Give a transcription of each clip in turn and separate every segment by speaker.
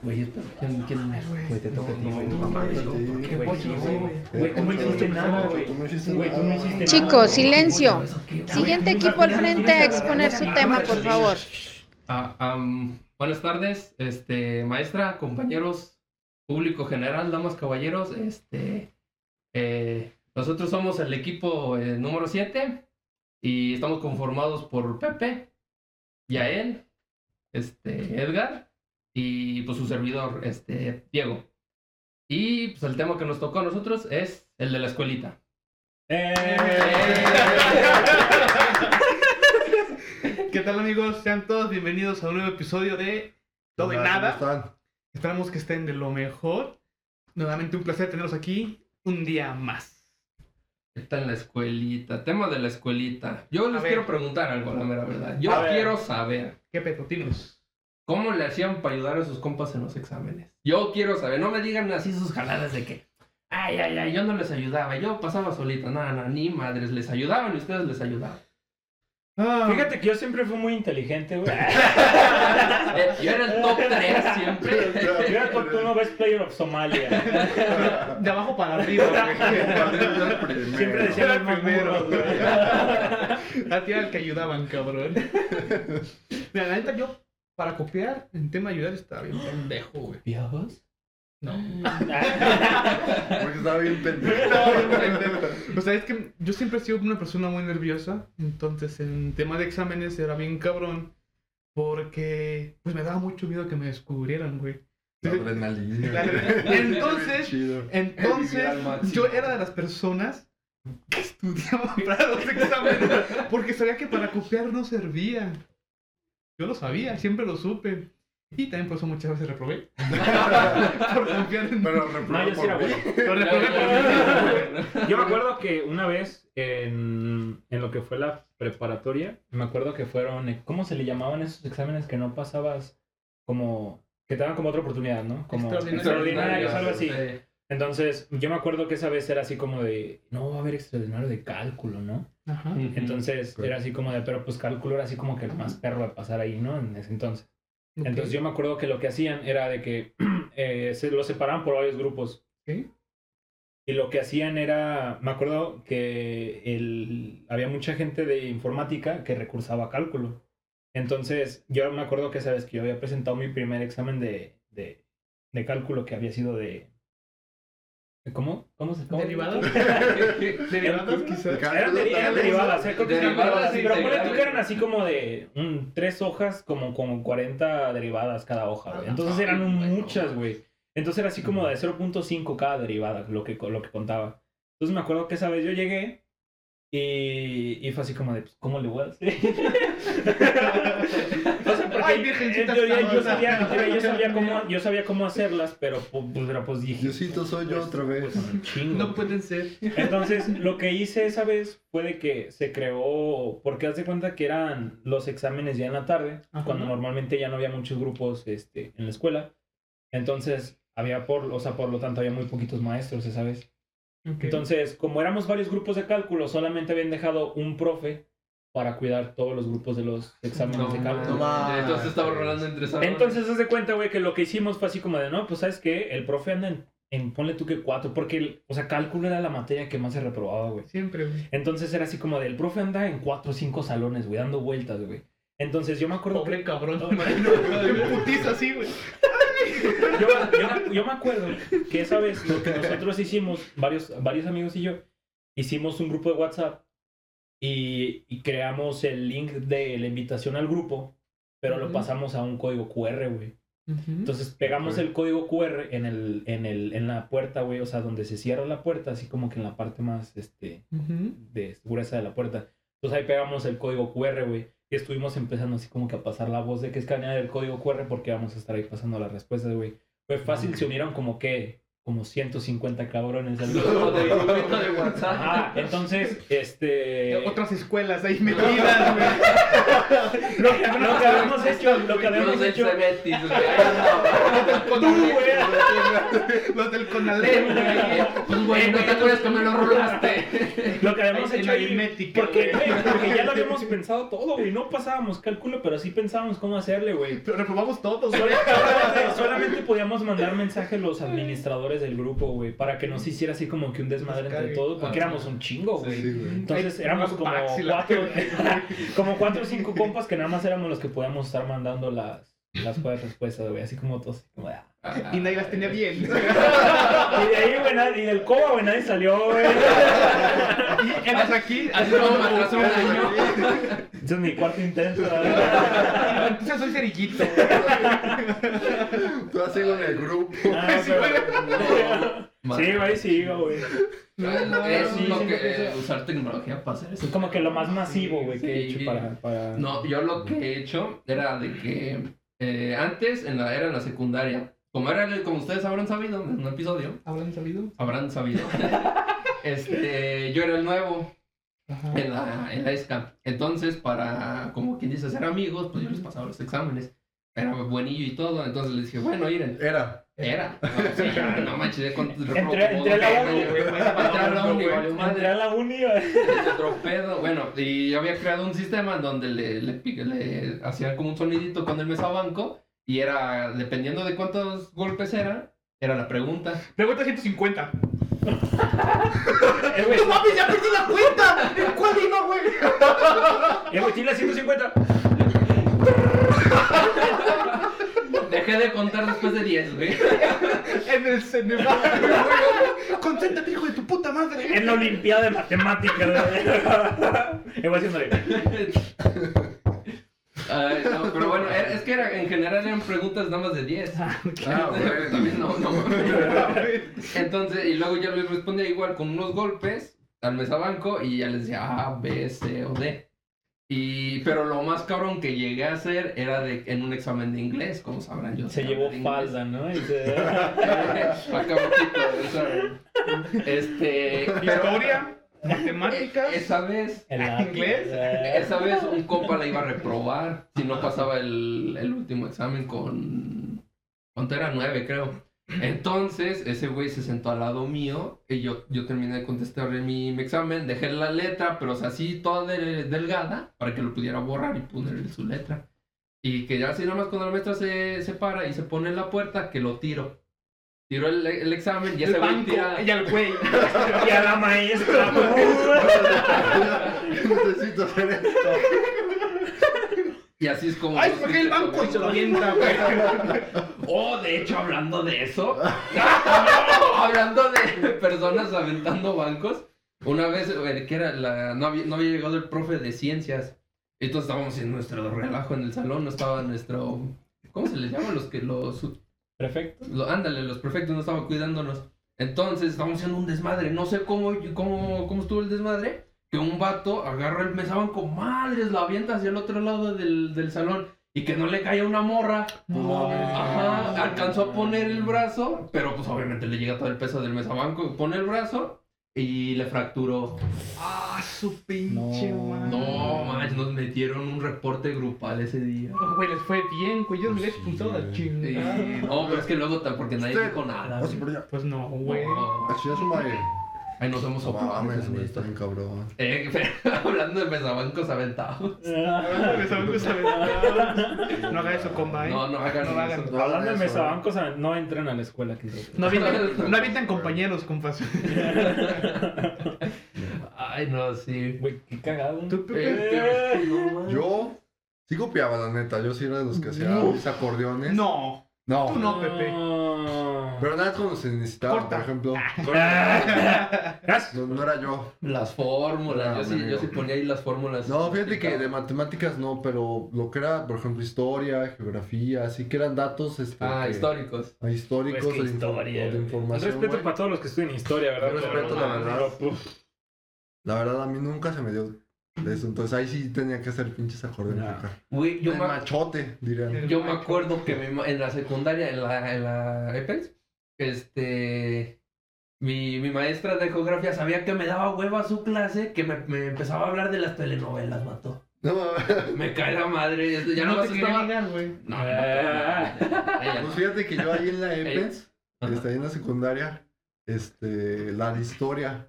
Speaker 1: Güey, ¿quién, quién es, güey? Te toca a ti, güey.
Speaker 2: no mames,
Speaker 1: Güey,
Speaker 2: ¿qué
Speaker 1: güey,
Speaker 2: pollo,
Speaker 1: güey,
Speaker 2: güey?
Speaker 1: Güey, tú no hiciste nada, güey.
Speaker 3: Tú no hiciste
Speaker 1: Güey, tú no hiciste nada.
Speaker 4: Chicos, silencio. Siguiente equipo al frente a exponer su tema, por favor.
Speaker 5: Ah, buenas tardes, este, maestra, compañeros, público general, damas, caballeros. Este, eh, nosotros somos el equipo eh, número 7 y estamos conformados por Pepe, Yael, este, Edgar y pues su servidor, este, Diego. Y pues el tema que nos tocó a nosotros es el de la escuelita.
Speaker 2: ¿Qué tal amigos? Sean todos bienvenidos a un nuevo episodio de Todo y
Speaker 3: Hola, ¿cómo
Speaker 2: Nada.
Speaker 3: están?
Speaker 2: Esperamos que estén de lo mejor. Nuevamente un placer tenerlos aquí un día más.
Speaker 5: Está en la escuelita, tema de la escuelita. Yo les
Speaker 2: ver.
Speaker 5: quiero preguntar algo, la mera verdad. Yo
Speaker 2: A ver.
Speaker 5: quiero saber
Speaker 2: ¿Qué petotinos?
Speaker 5: Cómo le hacían para ayudar a sus compas en los exámenes. Yo quiero saber, no me digan así sus jaladas de que, ay, ay, ay, yo no les ayudaba, yo pasaba solito, nada, nada, ni madres, les ayudaban y ustedes les ayudaban.
Speaker 2: Ah,
Speaker 1: Fíjate que yo siempre fui muy inteligente, güey.
Speaker 5: Eh, yo era el top 3 siempre.
Speaker 1: Yo era top uno best player of Somalia.
Speaker 2: de abajo para arriba. güey.
Speaker 1: Siempre decía
Speaker 2: Era
Speaker 1: más
Speaker 2: primero.
Speaker 1: güey.
Speaker 2: A ti era el que ayudaban, cabrón. Mira, la neta yo, para copiar, en tema de ayudar, estaba bien pendejo, güey. No.
Speaker 3: Porque estaba bien pendejo.
Speaker 2: O sea, es que yo siempre he sido una persona muy nerviosa. Entonces, en tema de exámenes era bien cabrón. Porque, pues me daba mucho miedo que me descubrieran, güey.
Speaker 3: La adrenalina.
Speaker 2: La- Entonces, entonces, yo era de las personas que estudiaba para los exámenes. Porque sabía que para copiar no servía. Yo lo sabía, siempre lo supe. Y también por eso muchas veces reprobé. por confiar en
Speaker 3: Pero
Speaker 1: No,
Speaker 3: reprobó
Speaker 1: yo sí era
Speaker 3: por mí.
Speaker 1: bueno.
Speaker 2: Lo reprobé por mí.
Speaker 1: Yo me acuerdo que una vez en, en lo que fue la preparatoria, me acuerdo que fueron, ¿cómo se le llamaban esos exámenes que no pasabas como, que te daban como otra oportunidad, ¿no? Como
Speaker 2: Extraordinarios.
Speaker 1: extraordinarios, algo así.
Speaker 5: Eh,
Speaker 1: Entonces, yo me acuerdo que esa vez era así como de, no va a haber extraordinario de cálculo, ¿no?
Speaker 2: Ajá.
Speaker 1: Entonces, era así como de, pero pues cálculo era así como que el más perro de pasar ahí, ¿no? En ese entonces. Entonces, yo me acuerdo que lo que hacían era de que eh, se lo separaban por varios grupos.
Speaker 2: Ok.
Speaker 1: Y lo que hacían era, me acuerdo que el, había mucha gente de informática que recursaba cálculo. Entonces, yo me acuerdo que esa vez que yo había presentado mi primer examen de, de, de cálculo que había sido de... ¿Cómo? ¿Cómo se cómo?
Speaker 2: ¿Derivadas? Derivadas, quizás.
Speaker 1: Eran, de- eran derivadas, eh,
Speaker 5: Derivadas
Speaker 1: pero ponle tú que eran así como de mm, tres hojas, como con 40 derivadas cada hoja, güey. Entonces eran muchas, güey. Entonces era así como de 0.5 cada derivada, lo que, lo que contaba. Entonces me acuerdo que esa vez yo llegué y, y fue así como de, pues, ¿cómo le voy a hacer? o sea, porque
Speaker 2: Ay, virgencita
Speaker 1: en teoría yo sabía, yo sabía cómo, yo sabía cómo hacerlas, pero pues, pero, pues dije...
Speaker 3: Diosito, soy yo
Speaker 1: pues,
Speaker 3: otra vez.
Speaker 1: pues,
Speaker 2: No pueden ser.
Speaker 1: entonces, lo que hice esa vez fue de que se creó, porque haz de cuenta que eran los exámenes ya en la tarde,
Speaker 2: Ajá.
Speaker 1: cuando normalmente ya no había muchos grupos este, en la escuela. Entonces, había por, o sea, por lo tanto, había muy poquitos maestros esa vez.
Speaker 2: Ok.
Speaker 1: Entonces, como éramos varios grupos de cálculo, solamente habían dejado un profe para cuidar todos los grupos de los exámenes
Speaker 5: No,
Speaker 1: de cálculo.
Speaker 3: no.
Speaker 5: Entonces estaba rolando entre salones.
Speaker 1: Entonces, haz de cuenta, güey, que lo que hicimos fue así como de, no, pues, ¿sabes qué? El profe anda en, en ponle tú que cuatro, porque, el- o sea, cálculo era la materia que más se reprobaba, güey.
Speaker 2: Siempre, güey.
Speaker 1: Entonces era así como de, el profe anda en cuatro o cinco salones, güey, dando vueltas, güey. Entonces yo me acuerdo
Speaker 2: Pobre
Speaker 1: que...
Speaker 2: cabrón.
Speaker 1: No,
Speaker 2: putiza así, güey.
Speaker 1: Yo, yo- yo me acuerdo que esa vez lo que nosotros hicimos, varios, varios amigos y yo, hicimos un grupo de WhatsApp y, y creamos el link de la invitación al grupo, pero lo
Speaker 2: Ujú.
Speaker 1: pasamos a un código QR, güey. Entonces pegamos
Speaker 3: Ok.
Speaker 1: el código QR en, el, en, el, en la puerta, güey, o sea, donde se cierra la puerta, así como que en la parte más, este,
Speaker 2: Ujú.
Speaker 1: de seguridad de la puerta. Entonces ahí pegamos el código QR, güey. Y estuvimos empezando así como que a pasar la voz de que escanear el código QR porque vamos a estar ahí pasando las respuestas, güey. Fue fácil, se unieron como que, como 150 cabrones al
Speaker 5: Lo de de WhatsApp.
Speaker 1: Ajá, entonces, este...
Speaker 2: Otras escuelas ahí metidas, güey.
Speaker 1: Lo que, lo que habíamos hecho, lo que habíamos
Speaker 5: Los del
Speaker 1: hecho...
Speaker 2: Tú, güey. Los del Conalep.
Speaker 5: Pues, güey, ¿no te acuerdas que me lo rolaste?
Speaker 1: Lo que habíamos hecho ahí, porque,
Speaker 2: güey.
Speaker 1: güey, porque ya lo habíamos pensado todo, güey. No pasábamos cálculo, pero sí pensábamos cómo hacerle, güey.
Speaker 2: Pero reprobamos todos, güey.
Speaker 1: Solamente, podíamos mandar mensaje los administradores del grupo, güey, para que nos hiciera así como que un desmadre entre todos, porque
Speaker 5: Ah,
Speaker 1: éramos un chingo, güey.
Speaker 3: Sí, güey.
Speaker 1: Entonces
Speaker 2: Ay,
Speaker 1: éramos como cuatro, como cuatro o cinco compas que nada más éramos los que podíamos estar mandando las, las juegas respuestas, güey, así como todos. Como, de, ah.
Speaker 5: Ah,
Speaker 2: Y nadie las tenía bien.
Speaker 1: Y de ahí, güey, nadie- y del coba, güey, nadie salió, güey.
Speaker 2: Y entras aquí.
Speaker 5: Así como me atrasó un año.
Speaker 1: Ese es mi cuarto intento. güey.
Speaker 2: Entonces soy cerillito.
Speaker 3: Tú has sido en el grupo.
Speaker 1: Ah, pero- Sí, güey, sí, güey.
Speaker 5: Es
Speaker 1: sí,
Speaker 5: lo que, usar tecnología para hacer eso.
Speaker 1: Es como que lo más masivo, güey, que he hecho para... para...
Speaker 5: No, yo lo que he hecho era de que eh, antes en la, era en la secundaria, como era el- como ustedes habrán sabido en un episodio,
Speaker 2: ¿Habrán sabido?
Speaker 5: habrán sabido, este, yo era el nuevo
Speaker 2: Ajá.
Speaker 5: en la, en la ESCA. Entonces, para, como quien dice, ser amigos, pues yo les pasaba los exámenes. Era buenillo y todo, entonces les dije, bueno, miren,
Speaker 3: Era.
Speaker 5: era. No, ya, no manches, con-
Speaker 1: Entré- entré a la uni, güey,
Speaker 5: Entré a la uni.
Speaker 1: Entré a la uni,
Speaker 5: otro pedo. Bueno, y yo había creado un sistema en donde le, le, pique- le hacían como un sonidito con el mesabanco y era, dependiendo de cuántos golpes era, era la pregunta.
Speaker 2: Pregunta 150.
Speaker 1: Eh, güey,
Speaker 2: ¡No mames, ya perdí la cuenta! ¿En cuál iba, güey?
Speaker 1: eh, güey, tiene la 150.
Speaker 5: Dejé de contar después de 10, güey.
Speaker 2: En el Ceneval. Concéntrate, hijo de tu puta madre.
Speaker 1: En la Olimpiada de Matemáticas, güey. Eh, güey, haciéndole.
Speaker 5: Ay, no, pero bueno, era- es que era, en general eran preguntas nada más de 10.
Speaker 3: Ah, bueno.
Speaker 5: También no, no. Entonces, y luego yo les respondía igual con unos golpes al mesabanco y ya les decía A, B, C o D. Y, pero lo más cabrón que llegué a hacer era de, en un examen de inglés, como sabrán yo.
Speaker 1: Se llevó falda, ¿no? Y se...
Speaker 5: Este.
Speaker 2: Historia, matemáticas.
Speaker 5: Esa vez,
Speaker 2: ¿Inglés?
Speaker 1: eh.
Speaker 5: esa vez un compa la iba a reprobar si no pasaba el, el último examen con. ¿Cuánto era? Nueve, creo. Entonces, ese güey se sentó al lado mío y yo, yo terminé de contestar mi, mi examen, dejé la letra, pero o sea, así toda de- delgada para que lo pudiera borrar y poner su letra. Y que ya así nada más cuando la maestra se, se para y se pone en la puerta, que lo tiro. Tiro el, el examen y
Speaker 2: El
Speaker 5: ese güey tira...
Speaker 2: Y al güey.
Speaker 1: Y a la maestra.
Speaker 3: Necesito hacer esto.
Speaker 5: Y así es como...
Speaker 2: ¡Ay, cae el banco! Y se lo avienta, güey.
Speaker 5: Oh, de hecho, hablando de eso, hablando de personas aventando bancos, una vez eh, que era la, no, había, no había llegado el profe de ciencias, entonces estábamos en nuestro relajo en el salón, no estaba nuestro, ¿cómo se les llama? Los que los,
Speaker 1: Perfecto.
Speaker 5: lo- ándale, los prefectos no estaban cuidándonos, entonces estábamos haciendo un desmadre, no sé cómo, cómo, cómo estuvo el desmadre, que un vato agarra el mesabanco, madres, lo avienta hacia el otro lado del, del salón. Y que no le caía una morra. Ajá, alcanzó a poner el brazo, pero pues obviamente le llega todo el peso del mesabanco. Pone el brazo y le fracturó.
Speaker 2: Ah, su pinche
Speaker 1: No.
Speaker 2: madre.
Speaker 5: No, manches, nos metieron un reporte grupal ese día.
Speaker 2: Oh, Güey, les fue bien, güey. Yo me hubiera
Speaker 3: Sí,
Speaker 2: expulsado la chingada.
Speaker 5: No, pero es que luego, porque nadie
Speaker 3: Usted-
Speaker 5: dijo nada. Güey.
Speaker 3: allá.
Speaker 2: Pues no, güey.
Speaker 5: No.
Speaker 3: A chingar su madre.
Speaker 5: Ay, nos hemos
Speaker 3: No está bien cabrón.
Speaker 5: Eh, pero hablando de mesabancos aventados.
Speaker 2: No haga eso, compa, ¿eh?
Speaker 5: No, no hagan
Speaker 2: No hagan.
Speaker 5: eso.
Speaker 3: No hagan
Speaker 1: Hablando de mesabancos, no entran a la escuela. Que
Speaker 2: No avientan, no avientan compañeros, compas.
Speaker 5: Ay, no, sí.
Speaker 1: Güey, qué cagado.
Speaker 2: Tú.
Speaker 5: Eh, no, man.
Speaker 3: Yo sí copiaba, la neta. Yo sí era de los que hacía
Speaker 2: No.
Speaker 3: mis acordeones.
Speaker 2: No.
Speaker 3: No.
Speaker 2: Tú no, Pepe.
Speaker 3: Pero nada cuando se necesitaba,
Speaker 2: Corta.
Speaker 3: por ejemplo.
Speaker 1: Gracias.
Speaker 3: No, no era yo.
Speaker 5: Las fórmulas,
Speaker 3: No,
Speaker 5: yo, sí, yo sí ponía ahí las fórmulas.
Speaker 3: No, fíjate que de matemáticas no, pero lo que era, por ejemplo, historia, geografía, así que eran datos este,
Speaker 5: Ah,
Speaker 3: que-
Speaker 5: históricos.
Speaker 3: ah, históricos
Speaker 1: Pues
Speaker 3: de,
Speaker 1: historia,
Speaker 3: de información.
Speaker 1: respeto para todos los que estudian historia, ¿verdad?
Speaker 3: Respeto, la verdad. La verdad, a mí nunca se me dio de eso. Entonces ahí sí tenía que hacer pinches acordeones.
Speaker 1: No.
Speaker 3: acá.
Speaker 5: Güey, yo
Speaker 3: El machote, dirían.
Speaker 5: yo me acuerdo que mi ma- en la secundaria, en la, en la Apex, este. Mi, mi maestra de geografía sabía que me daba hueva su clase, que me, me empezaba a hablar de las telenovelas, mato.
Speaker 3: No.
Speaker 5: Me cae la madre. Ya no
Speaker 2: no te
Speaker 5: estaba.
Speaker 2: ligar, güey.
Speaker 5: No, no,
Speaker 1: Ah.
Speaker 3: Pues fíjate que yo ahí en la este, ahí en la secundaria, este, la de historia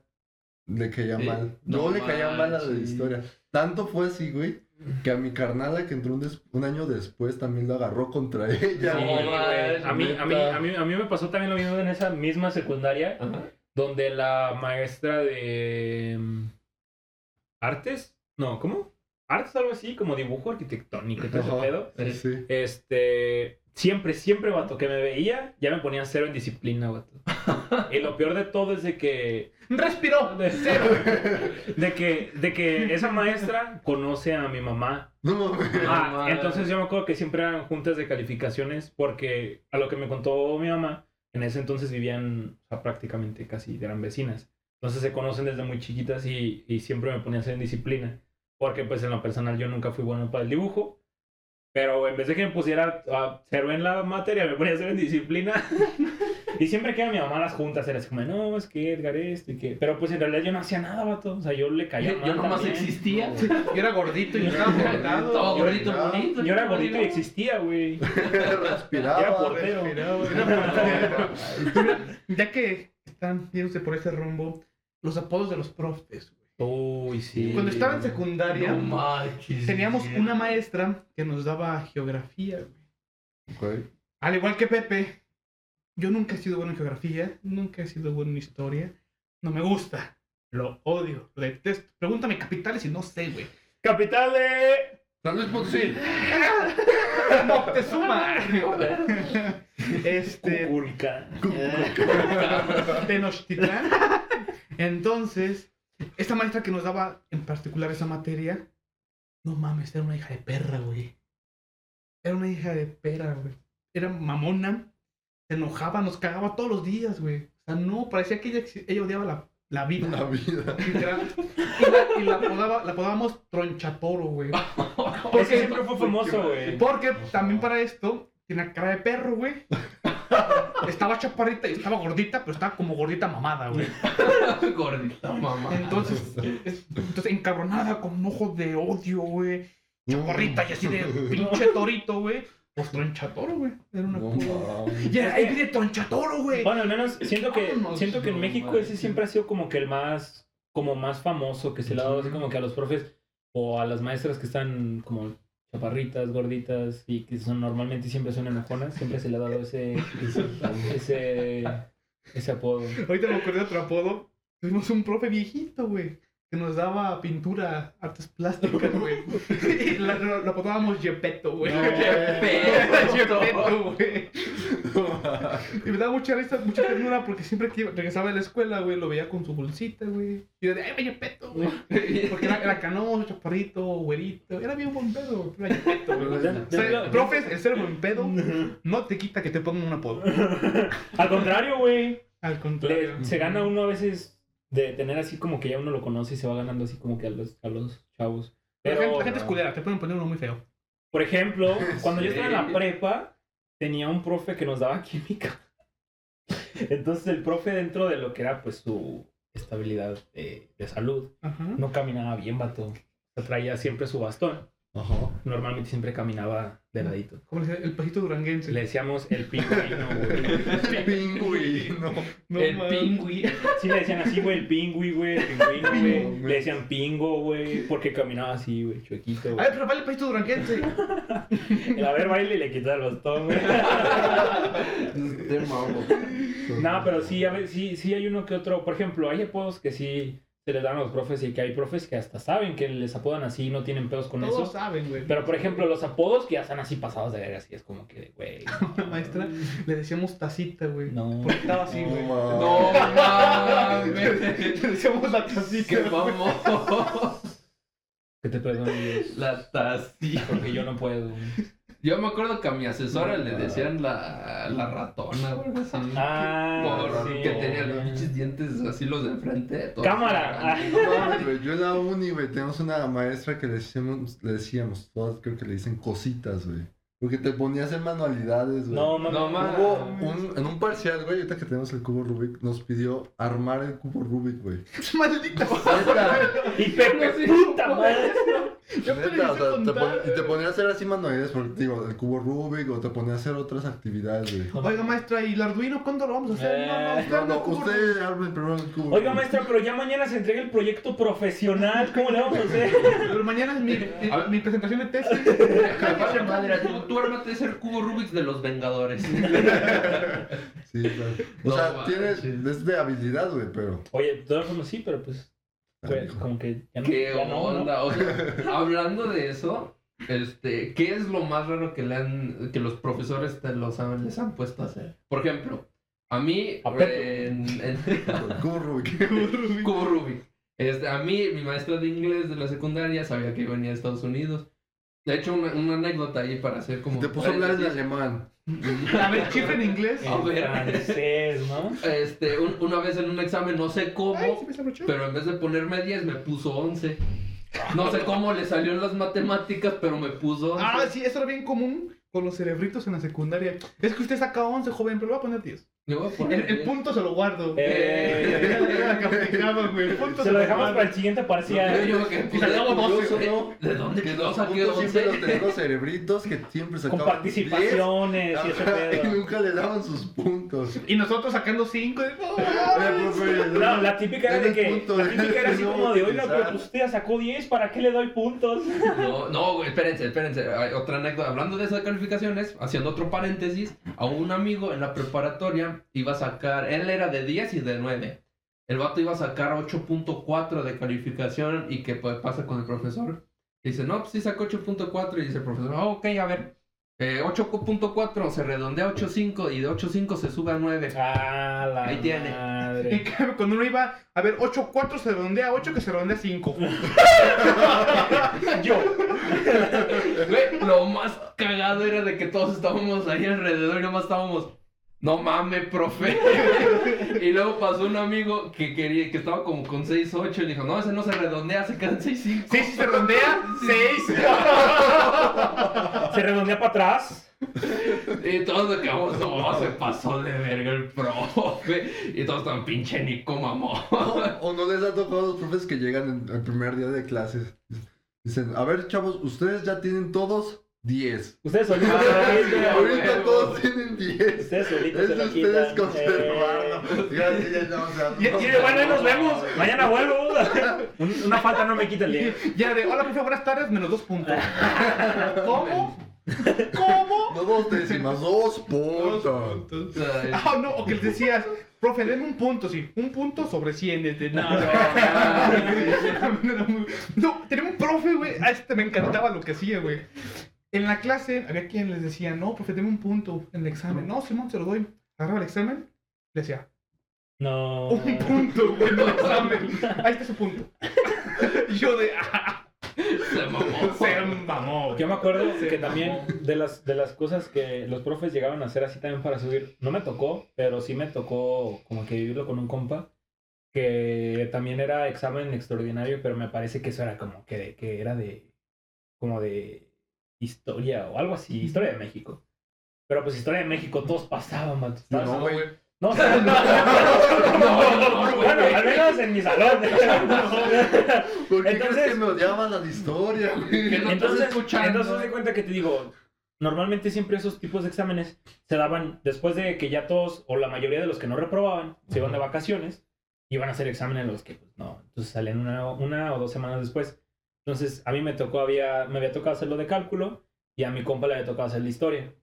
Speaker 3: le caía
Speaker 5: Sí.
Speaker 3: mal.
Speaker 5: No
Speaker 3: Yo le caía mal a la de historia. Tanto fue así, güey, que a mi carnala que entró un, des- un año después también lo agarró contra ella.
Speaker 1: Sí,
Speaker 5: No,
Speaker 1: güey.
Speaker 5: madre,
Speaker 1: A mí, a, mí, a, mí, a mí me pasó también lo mismo en esa misma secundaria,
Speaker 5: Ajá.
Speaker 1: donde la maestra de mm, artes, no, ¿cómo? Artes, algo así, como dibujo arquitectónico y todo ese pedo.
Speaker 3: Sí, sí.
Speaker 1: Este, siempre, siempre, vato, que me veía, ya me ponía cero en disciplina, vato. y lo peor de todo es de que,
Speaker 2: ¡Respiró!
Speaker 1: de,
Speaker 2: ¡Cero!
Speaker 1: de que, de que esa maestra conoce a mi mamá.
Speaker 3: No mames.
Speaker 1: Ah, entonces yo me acuerdo que siempre eran juntas de calificaciones porque a lo que me contó mi mamá, en ese entonces vivían o sea, prácticamente casi eran vecinas. Entonces se conocen desde muy chiquitas y, y siempre me ponían a hacer en disciplina. Porque pues en lo personal yo nunca fui bueno para el dibujo. Pero en vez de que me pusiera a cero en la materia, me ponía a hacer en disciplina. y siempre que iba mi mamá a las juntas era así como, no, es que Edgar esto y que... Pero pues en realidad yo no hacía nada, vato. O sea, yo le caía
Speaker 5: Yo, yo nomás
Speaker 1: también.
Speaker 5: existía.
Speaker 2: Yo era gordito y no estaba
Speaker 5: Todo
Speaker 2: sentado.
Speaker 5: gordito, bonito.
Speaker 1: Yo era gordito y existía, güey.
Speaker 3: Respiraba.
Speaker 1: Era portero.
Speaker 2: Ya que están yéndose por ese rumbo, los apodos de los profes.
Speaker 1: Uy, sí.
Speaker 2: Cuando estaba en secundaria,
Speaker 5: No manches.
Speaker 2: teníamos una maestra que nos daba geografía. güey.
Speaker 3: Ok.
Speaker 2: Al igual que Pepe, yo nunca he sido bueno en geografía, nunca he sido bueno en historia. No me gusta. Lo odio, lo detesto. Pregúntame capitales y no sé, güey.
Speaker 1: Capital de.
Speaker 3: San Luis Potosí.
Speaker 2: Moctezuma. este.
Speaker 1: Cuculcán.
Speaker 2: Tenochtitlán. Entonces, esta maestra que nos daba en particular esa materia, no mames, era una hija de perra, güey. Era una hija de perra, güey. Era mamona, se enojaba, nos cagaba todos los días, güey. O sea, no, parecía que ella, ella odiaba la, la vida.
Speaker 3: La vida.
Speaker 2: literal. Y la, y la, apodaba- la apodábamos Tronchatoro, güey.
Speaker 1: Ese siempre fue famoso, güey.
Speaker 2: Porque también para esto, tiene cara de perro, güey. Estaba chaparrita y estaba gordita, pero estaba como gordita mamada, güey.
Speaker 5: Gordita, mamá.
Speaker 2: Entonces, es- entonces encabronada con un ojo de odio, güey. Chaparrita y así de pinche torito, güey. Pues tronchatoro, güey. Era una
Speaker 3: No mames.
Speaker 2: Ya, ahí viene tronchatoro, güey.
Speaker 1: Bueno, al menos siento que,
Speaker 2: Vámonos,
Speaker 1: siento que en México ese siempre ha sido como que el más, como más famoso que se le ha dado así como que a los profes o a las maestras que están como chaparritas, gorditas y que son normalmente siempre son enojonas, siempre se le ha dado ese, ese, ese apodo.
Speaker 2: Ahorita me acordé de otro apodo. Tuvimos un profe viejito, güey. Que nos daba pintura, artes plásticas, güey. Y la- lo, lo apodábamos Gepetto, güey.
Speaker 3: No,
Speaker 2: Gepetto, güey. Y me daba mucha risa, mucha ternura porque siempre que regresaba de la escuela, güey, lo veía con su bolsita, güey. Y yo de, ¡ay, Gepetto, güey! Porque era, era canoso, chaparrito, güerito. Era bien buen pedo, güey. Era Gepetto, güey. O sea, profes, el ser buen pedo no te quita que te pongan un apodo.
Speaker 1: Al contrario, güey.
Speaker 2: Al contrario.
Speaker 1: Le- se gana uno a veces de tener así como que ya uno lo conoce y se va ganando así como que a los, a los chavos.
Speaker 2: La gente,
Speaker 1: Pero,
Speaker 2: la gente es culera, te pueden poner uno muy feo.
Speaker 1: por ejemplo, cuando yo estaba en la prepa, tenía un profe que nos daba química. Entonces el profe dentro de lo que era pues su estabilidad eh, de salud,
Speaker 2: Ajá.
Speaker 1: no caminaba bien, vato. O sea, traía siempre su bastón.
Speaker 3: Ajá.
Speaker 1: Normalmente siempre caminaba de ladito.
Speaker 2: Como le decía, el pajito duranguense.
Speaker 1: Le decíamos el pingüino, güey.
Speaker 3: Pingüino.
Speaker 2: No
Speaker 5: el
Speaker 2: mames.
Speaker 5: pingüi.
Speaker 1: Sí le decían así, güey, el pingüi, güey, el pingüino, güey. Le decían pingo, güey, porque caminaba así, güey, chuequito,
Speaker 2: A
Speaker 1: güey.
Speaker 2: ver, pero vale el pajito duranguense.
Speaker 1: El a ver baile y le quita el bastón, güey. No, pero sí, a ver, sí, sí hay uno que otro. Por ejemplo, hay apodos que sí se les dan a los profes y que hay profes que hasta saben que les apodan así y no tienen pedos con
Speaker 2: Todos
Speaker 1: eso.
Speaker 2: saben, güey.
Speaker 1: Pero, por ejemplo, los apodos que ya están así pasados de verga, así es como que, güey.
Speaker 2: La maestra le decíamos tacita, güey.
Speaker 1: No.
Speaker 2: Porque estaba así,
Speaker 3: No
Speaker 2: güey.
Speaker 5: No mames.
Speaker 2: Le decíamos la tacita.
Speaker 5: Qué mamón.
Speaker 1: Que te perdone Dios.
Speaker 5: La tacita.
Speaker 1: Porque yo no puedo.
Speaker 5: Yo me acuerdo que a mi asesora le decían la, la ratona o algo así.
Speaker 1: Ah,
Speaker 5: Porque
Speaker 1: sí.
Speaker 5: tenía los pinches dientes así los de enfrente. todos
Speaker 1: Cámara.
Speaker 3: No. Yo en la uni, güey, tenemos una maestra que le decíamos, le decíamos, todas creo que le dicen cositas, güey. Porque te ponías en manualidades, güey.
Speaker 1: No, mames.
Speaker 5: No.
Speaker 3: Hubo un, en un parcial, güey, ahorita que tenemos el cubo Rubik, nos pidió armar el cubo Rubik, güey.
Speaker 2: Maldito.
Speaker 3: Neta.
Speaker 1: Y Pepe,
Speaker 5: No
Speaker 1: puta madre.
Speaker 2: Yo te
Speaker 3: Neta, o sea,
Speaker 2: hice
Speaker 3: te
Speaker 2: contar.
Speaker 3: pon- y te ponía a hacer así manualidades, porque digo, el cubo Rubik, o te ponía a hacer otras actividades, güey.
Speaker 2: Oiga, maestra, ¿y el Arduino cuándo lo vamos a hacer? no, no,
Speaker 1: Eh,
Speaker 2: usted
Speaker 3: No,
Speaker 2: anda
Speaker 3: no, usted arme primero el cubo
Speaker 1: Oiga, maestra, pero ya mañana se entrega el proyecto profesional. ¿Cómo le vamos a hacer?
Speaker 2: Pero mañana es mi, presentación de tesis.
Speaker 5: Madre, tú, ármate ese cubo Rubik's de los Vengadores.
Speaker 3: Sí, claro. O
Speaker 5: No
Speaker 3: sea, tienes, es de habilidad, güey, pero...
Speaker 1: Oye, de todas formas sí, pero pues. güey,
Speaker 3: Hijo.
Speaker 1: como que ya no.
Speaker 5: ¿Qué
Speaker 1: ya no, ¿no?
Speaker 5: onda? O sea, hablando de eso, este, ¿qué es lo más raro que le han, que los profesores te los han- les han puesto a hacer? Por ejemplo, a mí,
Speaker 1: A
Speaker 5: en, en
Speaker 3: El cubo Rubik.
Speaker 5: Cubo Rubik, este, a mí, mi maestra de inglés de la secundaria sabía que venía de Estados Unidos. De hecho, una, una anécdota ahí para hacer como...
Speaker 3: Te puso a hablar en alemán.
Speaker 2: A ver, chifre en inglés.
Speaker 5: A ver.
Speaker 1: francés, ¿no?
Speaker 5: Este, un- una vez en un examen, no sé cómo,
Speaker 2: Ay, se me desabrochó.
Speaker 5: pero en vez de ponerme 10 me puso 11. No sé cómo le salió en las matemáticas, pero me puso 11.
Speaker 2: Ah, sí, eso era bien común con los cerebritos en la secundaria. Es que usted saca 11, joven, pero le voy a poner 10. El, el
Speaker 5: 10.
Speaker 2: punto se lo guardo.
Speaker 1: Eh.
Speaker 2: El punto
Speaker 1: se lo dejamos
Speaker 2: guardo.
Speaker 1: para el siguiente parcial.
Speaker 5: yo que
Speaker 2: Y sacamos
Speaker 3: Curioso,
Speaker 2: 12.
Speaker 3: ¿no?
Speaker 5: ¿De dónde
Speaker 3: Que
Speaker 5: que no
Speaker 3: los
Speaker 5: saqué
Speaker 3: puntos siempre los
Speaker 5: 11?
Speaker 3: tenían los cerebritos que siempre
Speaker 1: Con
Speaker 3: sacaban
Speaker 1: participaciones y
Speaker 3: 10.
Speaker 1: ese
Speaker 3: Ajá, Y
Speaker 1: pedo.
Speaker 3: nunca le daban sus puntos.
Speaker 2: Y nosotros sacando 5. No,
Speaker 3: Oye, profe,
Speaker 1: No, la típica era de que.
Speaker 3: punto,
Speaker 1: La típica era así
Speaker 3: no
Speaker 1: como de, oiga,
Speaker 3: utilizar".
Speaker 1: pero pues usted sacó 10, ¿para qué le doy puntos?
Speaker 5: No, no, espérense, espérense. Hay otra anécdota. Hablando de esas calificaciones, haciendo otro paréntesis, a un amigo en la preparatoria iba a sacar, él era de 10 y de 9. El vato iba a sacar 8.4 de calificación y que pues, pasa con el profesor. Dice, no, pues sí sacó 8.4 y dice el profesor, "Ah, ok, a ver. eh, 8.4 se redondea a 8.5 y de 8.5 se sube a 9.
Speaker 1: Ah, la
Speaker 5: Ahí tiene.
Speaker 2: En
Speaker 1: madre.
Speaker 2: cambio, cuando uno iba a ver 8, 4 se redondea a 8 que se redondea a 5.
Speaker 1: Yo.
Speaker 5: Güey, lo más cagado era de que todos estábamos ahí alrededor y nomás estábamos. No mames, profe. y luego pasó un amigo que quería, que estaba como con 6, 8 y le dijo, no, ese no se redondea, se quedan 6, 5.
Speaker 2: Sí, sí se redondea, 6.
Speaker 1: Se redondea para atrás.
Speaker 5: Y todos quedamos, no, se pasó de verga el profe. Y todos estaban pinche Nico mamón.
Speaker 3: O no les ha tocado a los profes que llegan en el primer día de clases. Dicen, a ver, chavos, ustedes ya tienen todos 10.
Speaker 1: Ustedes solitos
Speaker 5: Ah.
Speaker 3: Ahorita todos tienen 10.
Speaker 1: Ustedes solitos
Speaker 3: Es de ustedes conservarlo. Ya, ya, ya, no, o sea,
Speaker 1: Eh, Y, de bueno, ahí nos vemos. Mañana vuelvo. Un- Una falta no me quita el día.
Speaker 2: Ya de, hola, profe, buenas tardes, menos 2 puntos. ¿Cómo? ¿Cómo?
Speaker 3: No dos décimas, dos puntos.
Speaker 2: Ah, no, o que les decías, profe, denme un punto, sí, un punto sobre 100. Desde... No, no, no, tenía un profe, güey, a este me encantaba lo que hacía, güey. En la clase había quien les decía, no, profe, denme un punto en el examen. No, Simón, se lo doy. Agarraba el examen, le decía,
Speaker 1: No.
Speaker 2: un punto, güey, en el examen. Ahí está su punto. Y yo de, ah,
Speaker 5: se mamó.
Speaker 2: se mamó.
Speaker 1: Yo me acuerdo
Speaker 2: Se
Speaker 1: que
Speaker 2: mamó.
Speaker 1: también de las, de las cosas que los profes llegaban a hacer así también para subir, no me tocó, pero sí me tocó como que vivirlo con un compa, que también era examen extraordinario, pero me parece que eso era como que, de- que era de, como de historia o algo así, historia de México. Pero pues historia de México todos pasaban, man.
Speaker 3: No,
Speaker 2: No,
Speaker 3: güey.
Speaker 1: No, no,
Speaker 5: no,
Speaker 1: bueno, al menos en mi salón.
Speaker 3: ¿Por qué
Speaker 1: Entonces-
Speaker 3: crees que me odiaban la de historia, güey?
Speaker 5: Que no
Speaker 1: entonces,
Speaker 5: escuchando.
Speaker 1: entonces de cuenta que te digo, normalmente siempre esos tipos de exámenes se daban después de que ya todos, o la mayoría de los que no reprobaban, se iban de vacaciones, iban a hacer exámenes los que, pues, no, entonces salían una, una o dos semanas después. Entonces, a mí me tocó, había, me había tocado hacerlo de cálculo, y a mi compa le había tocado hacer la historia.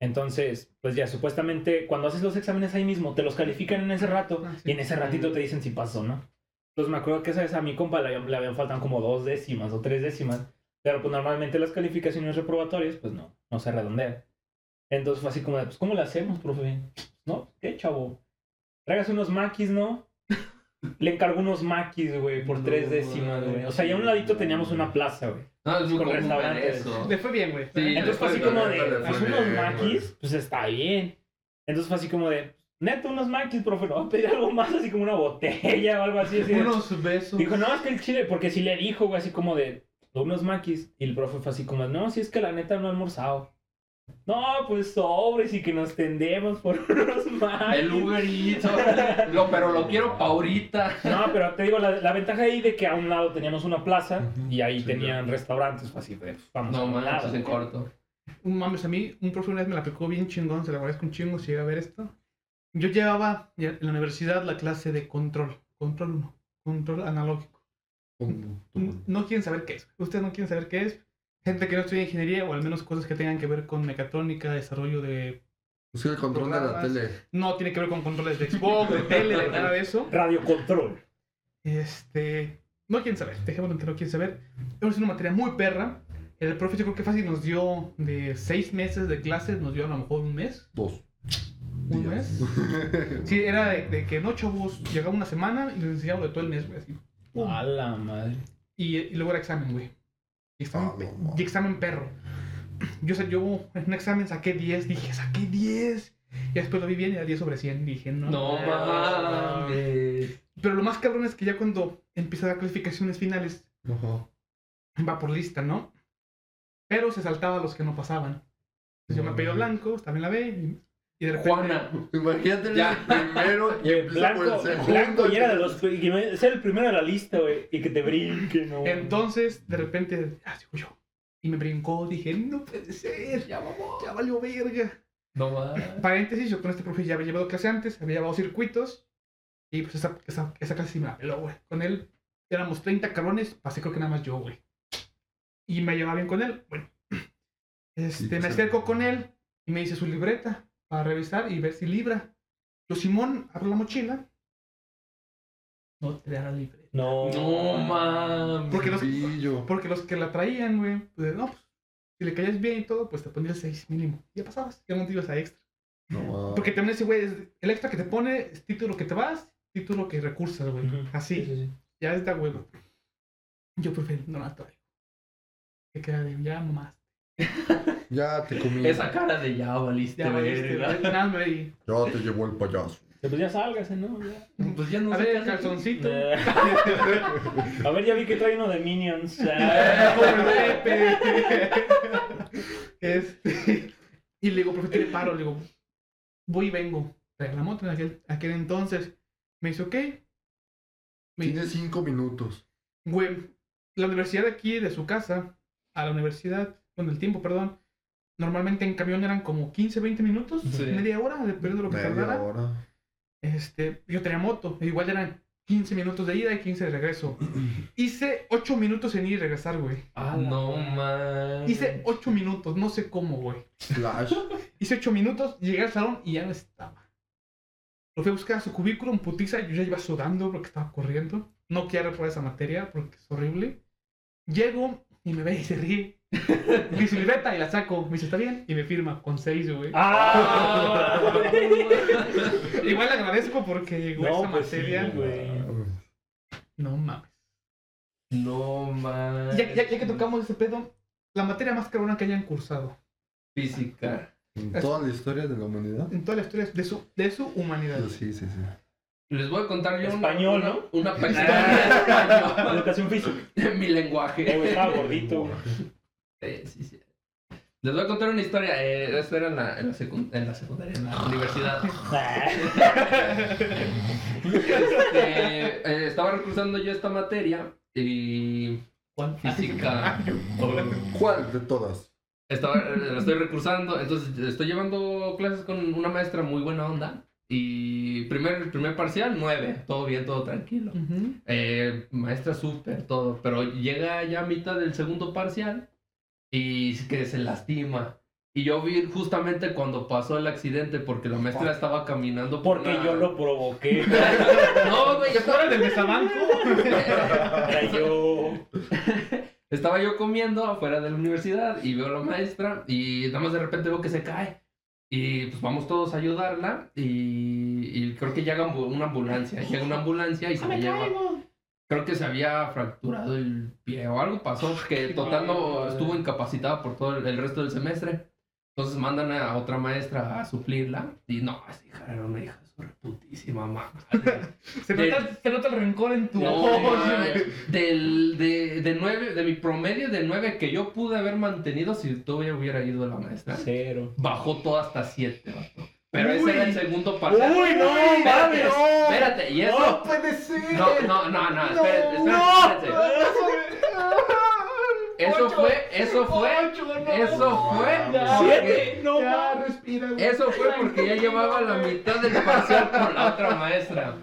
Speaker 1: Entonces, pues ya, supuestamente, cuando haces los exámenes ahí mismo, te los califican en ese rato,
Speaker 2: Ah, sí.
Speaker 1: y en ese ratito te dicen si pasó, ¿no? Entonces me acuerdo que esa vez a mi compa le, habían- le habían faltado como dos décimas o tres décimas. Pero pues normalmente las calificaciones reprobatorias, pues no, no se redondean. Entonces fue así como de, pues ¿cómo le hacemos, profe? No, ¿qué chavo? Tráigase unos maquis, ¿no? Le encargo unos maquis, güey, por
Speaker 5: No
Speaker 1: tres décimas, güey. O sea, ya a un ladito teníamos una plaza, güey.
Speaker 5: No, es muy
Speaker 1: Con restaurantes.
Speaker 2: Le fue bien, güey.
Speaker 5: Sí.
Speaker 1: Entonces fue así como de, pues
Speaker 3: fue
Speaker 1: unos
Speaker 3: bien,
Speaker 1: maquis, pues está bien. Entonces fue así como de, neto, unos maquis, profe, no, pedir algo más, así como una botella o algo así. así de-
Speaker 2: Unos besos.
Speaker 1: Dijo, no, es que el chile, porque si le dijo, güey, así como de unos maquis. Y el profe fue así como, no, si es que la neta no he almorzado. No, pues sobres y que nos tendemos por unos más.
Speaker 5: El Uber Eats, lo, pero lo quiero pa' ahorita.
Speaker 1: No, pero te digo, la, la ventaja ahí de que a un lado teníamos una plaza y ahí
Speaker 3: sí,
Speaker 1: tenían restaurantes, fue así, pues, vamos a
Speaker 5: No
Speaker 1: un lado.
Speaker 5: manches, en corto.
Speaker 2: Un mames, a mí, un profe una vez me la aplicó bien chingón, se la agradezco un chingo si llega a ver esto. Yo llevaba en la universidad la clase de control, control 1, control analógico. No quieren saber qué es. Ustedes no quieren saber qué es. Gente que no estudia ingeniería o al menos cosas que tengan que ver con mecatrónica, desarrollo de...
Speaker 3: Es que el control de la tele.
Speaker 2: No tiene que ver con controles de Xbox, de tele, de nada de eso.
Speaker 1: Radio control.
Speaker 2: Este... No quieren saber, dejémoslo en que no quieren saber. Es una materia muy perra. El profe yo creo que fácil nos dio de seis meses de clases, nos dio a lo mejor un mes.
Speaker 3: Dos.
Speaker 2: ¿Un
Speaker 3: días.
Speaker 2: Sí, era de, de que no, chavos, llegaba una semana y nos enseñábamos de todo el mes, güey, así. Pum.
Speaker 1: A la madre.
Speaker 2: Y, y luego era examen, güey. Y examen,
Speaker 3: Ah, no.
Speaker 2: y examen perro. Yo, sé, yo en un examen saqué 10, dije, saqué 10. Y después lo vi bien y era 10 sobre 100. Dije, no.
Speaker 5: No mames.
Speaker 2: Pero lo más cabrón es que ya cuando empieza las clasificaciones finales,
Speaker 3: Ajá.
Speaker 2: va por lista, ¿no? Pero se saltaba a los que no pasaban. Entonces yo me apellido blanco, también la B. Y, de repente.
Speaker 5: Juana.
Speaker 3: Imagínate
Speaker 5: Ya.
Speaker 3: el primero y
Speaker 1: Y
Speaker 3: empieza por el
Speaker 1: blanco,
Speaker 3: segundo.
Speaker 1: blanco y era de los que ser el primero de la lista, güey, y que te brinque, no.
Speaker 2: Entonces, de repente, ah, digo yo. Y me brincó, dije, no puede ser,
Speaker 5: Ya vamos.
Speaker 2: ya valió verga.
Speaker 5: No mames.
Speaker 2: Paréntesis, yo con este profe ya había llevado clase antes, había llevado circuitos. Y pues esa, esa, esa clase sí me la peló, güey. Con él éramos 30 cabrones, pasé creo que nada más yo, güey. Y me llevaba bien con él. Bueno, este,
Speaker 3: pues,
Speaker 2: me acerco con él y me dice su libreta para revisar y ver si libra. Yo, Simón, abro la mochila. No te la libreta.
Speaker 1: No.
Speaker 5: No mames.
Speaker 2: Porque los, porque los que la traían, güey, pues no, pues si le caías bien y todo, pues te ponía el 6 mínimo. Ya pasabas, ya no te ibas a extra.
Speaker 3: No, mames.
Speaker 2: Porque también ese güey, es- el extra que te pone es título que te vas, título que recursas, güey. Así,
Speaker 1: Sí, sí, sí.
Speaker 2: ya es de huevo. Yo prefiero, no la traigo. Que queda de, ya mamás.
Speaker 3: Ya te comí.
Speaker 5: Esa cara de ya valiste,
Speaker 2: Ya valiste.
Speaker 3: Ya te llevó el payaso.
Speaker 1: Pues ya sálgase, ¿no? Ya.
Speaker 5: Pues ya no
Speaker 2: A
Speaker 5: sé
Speaker 2: ver, calzoncito.
Speaker 1: Eh. A ver, ya vi que trae uno de Minions.
Speaker 2: Este, y le digo, profe, tiene paro. Le digo, voy y vengo. Traía la moto en aquel, aquel entonces. Me dice, ok. Me
Speaker 3: Tienes cinco minutos.
Speaker 2: Güey, la universidad de aquí, de su casa, a la universidad, con el tiempo, perdón, normalmente en camión eran como 15, 20 minutos,
Speaker 5: Sí.
Speaker 2: media hora, dependiendo de lo que
Speaker 3: Media
Speaker 2: tardara.
Speaker 3: hora.
Speaker 2: Este, yo tenía moto, e igual eran 15 minutos de ida y 15 de regreso. Hice 8 minutos en ir y regresar, güey.
Speaker 1: A la
Speaker 5: No mames.
Speaker 2: Hice 8 minutos, no sé cómo, güey.
Speaker 3: Flash.
Speaker 2: Hice 8 minutos, llegué al salón y ya no estaba. Lo fui a buscar a su cubículo en putiza, yo ya iba sudando porque estaba corriendo. No quiero reprobar esa materia porque es horrible. Llego y me ve y se ríe. Me dice libreta y la saco. Me dice, ¿está bien? Y me firma con 6, güey.
Speaker 1: Ah.
Speaker 2: Igual le agradezco porque llegó
Speaker 1: No,
Speaker 2: esa
Speaker 1: pues sí,
Speaker 2: materia.
Speaker 1: güey.
Speaker 2: no mames.
Speaker 5: No mames.
Speaker 2: Ya, ya- ya que tocamos ese pedo, la materia más cabrona que hayan cursado
Speaker 5: Física.
Speaker 3: En toda la historia de la humanidad.
Speaker 2: en toda la historia de su, de su humanidad.
Speaker 3: Sí, sí, sí.
Speaker 5: Les voy a contar yo una-
Speaker 1: Español,
Speaker 5: una,
Speaker 1: ¿no?
Speaker 5: una,
Speaker 1: Ah.
Speaker 5: de español.
Speaker 1: Educación física.
Speaker 5: Mi
Speaker 1: Eh, güey,
Speaker 5: lenguaje.
Speaker 1: estaba gordito.
Speaker 5: Eh, sí, sí. Les voy a contar una historia. Eh, esto era en la, en, la secun- en la secundaria, en la universidad. Este, eh, estaba recursando yo esta materia y
Speaker 2: ¿Cuál?
Speaker 5: física.
Speaker 3: ¿Cuál de todas?
Speaker 5: Estaba, eh, la estoy recursando, entonces estoy llevando clases con una maestra muy buena onda. Y primer, primer parcial, nueve. Todo bien, todo tranquilo.
Speaker 2: Ujú.
Speaker 5: Eh, maestra súper, todo. Pero llega ya a mitad del segundo parcial y que se lastima. Y yo vi justamente cuando pasó el accidente porque la maestra estaba caminando por
Speaker 1: Porque
Speaker 5: una-
Speaker 1: yo lo provoqué.
Speaker 5: No, güey, yo estaba...
Speaker 2: del mesabanco?
Speaker 1: Yo.
Speaker 5: Estaba yo comiendo afuera de la universidad y veo a la maestra y nada más de repente veo que se cae. Y pues vamos todos a ayudarla y, y creo que llega una ambulancia. Llega una ambulancia y se la lleva. Creo que se había fracturado el pie o algo pasó que total no estuvo incapacitada por todo el, el resto del semestre. Entonces mandan a otra maestra a suplirla. Y no, esa hija era una hija de su reputísima madre.
Speaker 2: Se nota, se nota el rencor en tu
Speaker 5: No, man, del, de, de, nueve, de mi promedio de 9 que yo pude haber mantenido si todavía hubiera ido a la maestra,
Speaker 1: Cero.
Speaker 5: bajó todo hasta 7, Pero
Speaker 2: Uy.
Speaker 5: ese era el segundo parcial.
Speaker 1: Uy, no,
Speaker 5: espérate,
Speaker 1: mames, no.
Speaker 5: espérate, y eso.
Speaker 2: ¡No puede ser!
Speaker 5: No, no, no, no, espérate, espérate,
Speaker 2: ¡No!
Speaker 5: espérate. Eso
Speaker 2: Ocho,
Speaker 5: fue, eso fue,
Speaker 2: ocho, no.
Speaker 5: eso fue,
Speaker 3: Ya.
Speaker 5: porque-
Speaker 1: ¡Siete! ¡No!
Speaker 2: Ya, respira.
Speaker 5: eso fue porque ya llevaba la mitad del parcial con la otra maestra.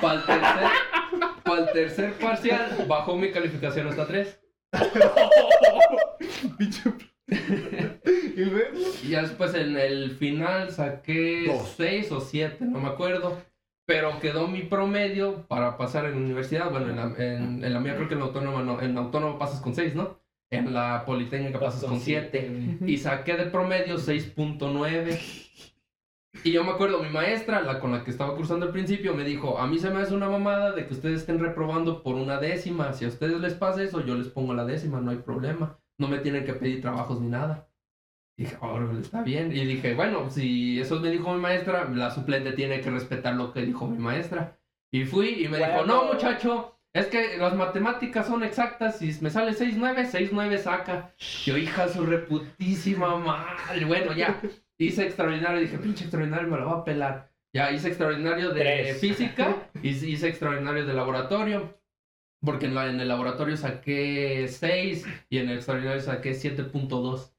Speaker 5: Para el tercer, para el tercer parcial bajó mi calificación hasta 3.
Speaker 2: Pinche- Y
Speaker 5: ya después en el final saqué
Speaker 3: Dos.
Speaker 5: 6 o 7, no me acuerdo. Pero quedó mi promedio para pasar en universidad. Bueno, en la, en, en la mía creo que en la autónoma no. En la autónoma pasas con 6, ¿no? En la politécnica pasas con 7. Y saqué de promedio 6.9. Y yo me acuerdo, mi maestra, la con la que estaba cursando al principio, me dijo, a mí se me hace una mamada de que ustedes estén reprobando por una décima. Si a ustedes les pasa eso, yo les pongo la décima, no hay problema. No me tienen que pedir trabajos ni nada. Dije, órale, está bien. Y dije, bueno, si eso me dijo mi maestra, la suplente tiene que respetar lo que dijo mi maestra. Y fui y me dijo, no, muchacho, es que las matemáticas son exactas. Si me sale 6-9, 6-9 saca. Yo, hija, su reputísima madre. Bueno, ya. Hice extraordinario. Dije, pinche extraordinario, me lo va a pelar. Ya hice extraordinario de
Speaker 1: Tres.
Speaker 5: física. y hice extraordinario de laboratorio. Porque en, la- en el laboratorio saqué 6 y en el extraordinario saqué 7.2.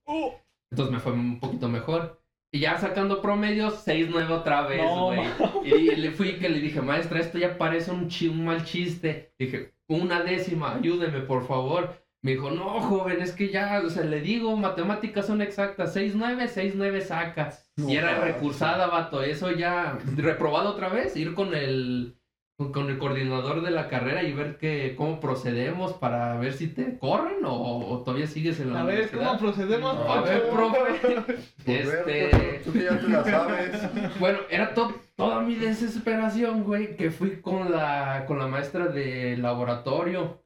Speaker 5: Entonces me fue un poquito mejor. Y ya sacando promedios, 6-9 otra vez,
Speaker 1: No,
Speaker 5: güey. y le fui que le dije, maestra, esto ya parece un, chi- un mal chiste. Dije, una décima, ayúdeme, por favor. Me dijo, no, joven, es que ya, o sea, le digo, matemáticas son exactas. 6-9, 6-9 saca.
Speaker 3: No,
Speaker 5: y era recursada, vato. Eso ya, reprobado otra vez, ir con el con- con el coordinador de la carrera y ver que, cómo procedemos para ver si te corren o, o todavía sigues en la
Speaker 2: a ver,
Speaker 5: universidad.
Speaker 2: ¿cómo procedemos?
Speaker 3: No,
Speaker 5: A ver,
Speaker 2: Pacho?
Speaker 5: profe. Este,
Speaker 3: tú que ya te la sabes.
Speaker 5: bueno, era to- toda mi desesperación, güey, que fui con la, con la maestra de laboratorio.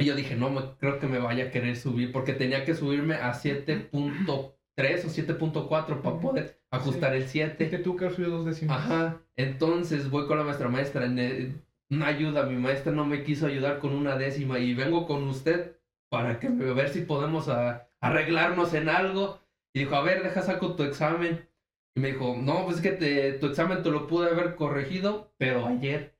Speaker 5: Y yo dije, no, me, creo que me vaya a querer subir, porque tenía que subirme a 7.3 o 7.4 para poder ajustar el 7.
Speaker 2: Que tú que has subido dos décimas.
Speaker 5: Ajá. Entonces voy con la maestra maestra. Una ayuda. Mi maestra no me quiso ayudar con una décima. Y vengo con usted para que me- ver si podemos a- arreglarnos en algo. Y dijo, a ver, deja saco tu examen. Y me dijo, no, pues es que te- tu examen te lo pude haber corregido, pero ayer.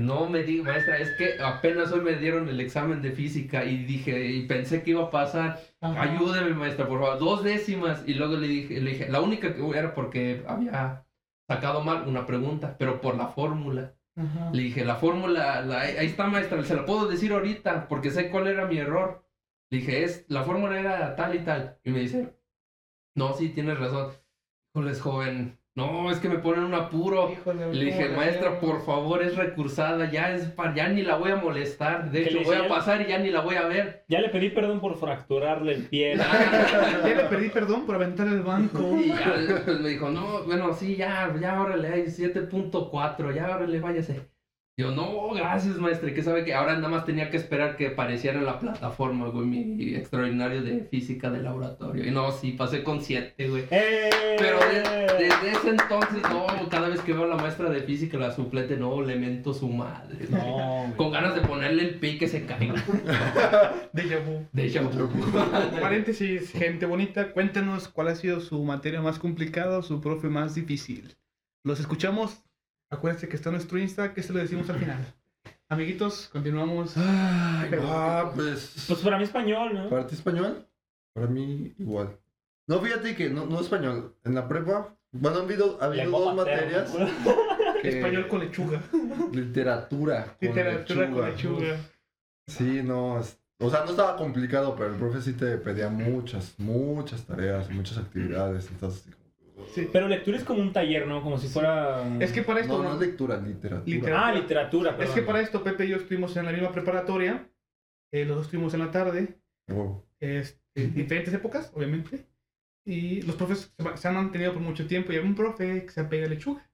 Speaker 5: No me diga, maestra, es que apenas hoy me dieron el examen de física y dije, y pensé que iba a pasar.
Speaker 2: Ajá.
Speaker 5: Ayúdeme, maestra, por favor. Dos décimas. Y luego le dije, le dije, la única que era porque había sacado mal una pregunta, pero por la fórmula.
Speaker 2: Ajá.
Speaker 5: Le dije, la fórmula, la- ahí está, maestra, se la puedo decir ahorita, porque sé cuál era mi error. Le dije, es, la fórmula era tal y tal. Y me dice, no, sí, tienes razón. Híjoles, joven. No, es que me ponen un apuro.
Speaker 2: Híjole,
Speaker 5: Le dije,
Speaker 2: ¿cómo
Speaker 5: maestra, por favor, es recursada, ya es pa- ya ni la voy a molestar. De
Speaker 1: ¿Qué
Speaker 5: hecho, voy a pasar y ya ni la voy a ver.
Speaker 1: Ya le pedí perdón por fracturarle el pie.
Speaker 2: Ya le pedí perdón por aventar el banco.
Speaker 5: Y ya me dijo, no, bueno, sí, ya, ya, órale, hay 7.4, ya, órale, váyase. Yo, no, gracias, maestra, que sabe que ahora nada más tenía que esperar que apareciera en la plataforma, güey, mi extraordinario de física de laboratorio. Y no, sí, pasé con 7, güey.
Speaker 1: ¡Eh!
Speaker 5: Pero de- desde ese entonces, no, cada vez que veo a la maestra de física, la suplente, no, le mento su madre.
Speaker 1: No, güey.
Speaker 5: Con ganas de ponerle el pi que se caiga.
Speaker 2: Déjà vu.
Speaker 5: De hecho,
Speaker 2: Paréntesis, gente bonita, cuéntanos cuál ha sido su materia más complicada o su profe más difícil. Los escuchamos. Acuérdense que está nuestro Insta, que se lo decimos al final. Amiguitos, continuamos.
Speaker 3: Ay, ah, pues.
Speaker 1: Pues para mí español, ¿no?
Speaker 3: ¿Para ti español? Para mí igual. No, fíjate que no, no español. En la prepa, bueno, ha habido, ha habido dos materias. que-
Speaker 2: Español con lechuga.
Speaker 3: Literatura. con
Speaker 2: Literatura con
Speaker 3: lechuga.
Speaker 2: lechuga.
Speaker 3: Sí, no. es- o sea, no estaba complicado, pero el profe sí te pedía muchas, muchas tareas, muchas actividades. Entonces,
Speaker 2: Sí.
Speaker 1: Pero lectura es como un taller, ¿no? Como si fuera...
Speaker 2: Es que para esto.
Speaker 3: No, no es lectura, literatura.
Speaker 2: Literatura.
Speaker 1: Ah, literatura,
Speaker 2: Es
Speaker 1: perdón.
Speaker 2: que para esto Pepe y yo estuvimos en la misma preparatoria. eh, los dos estuvimos en la tarde.
Speaker 3: Wow.
Speaker 2: este, en diferentes épocas, obviamente. Y los profes se se han mantenido por mucho tiempo. Y había un profe que se apega lechuga.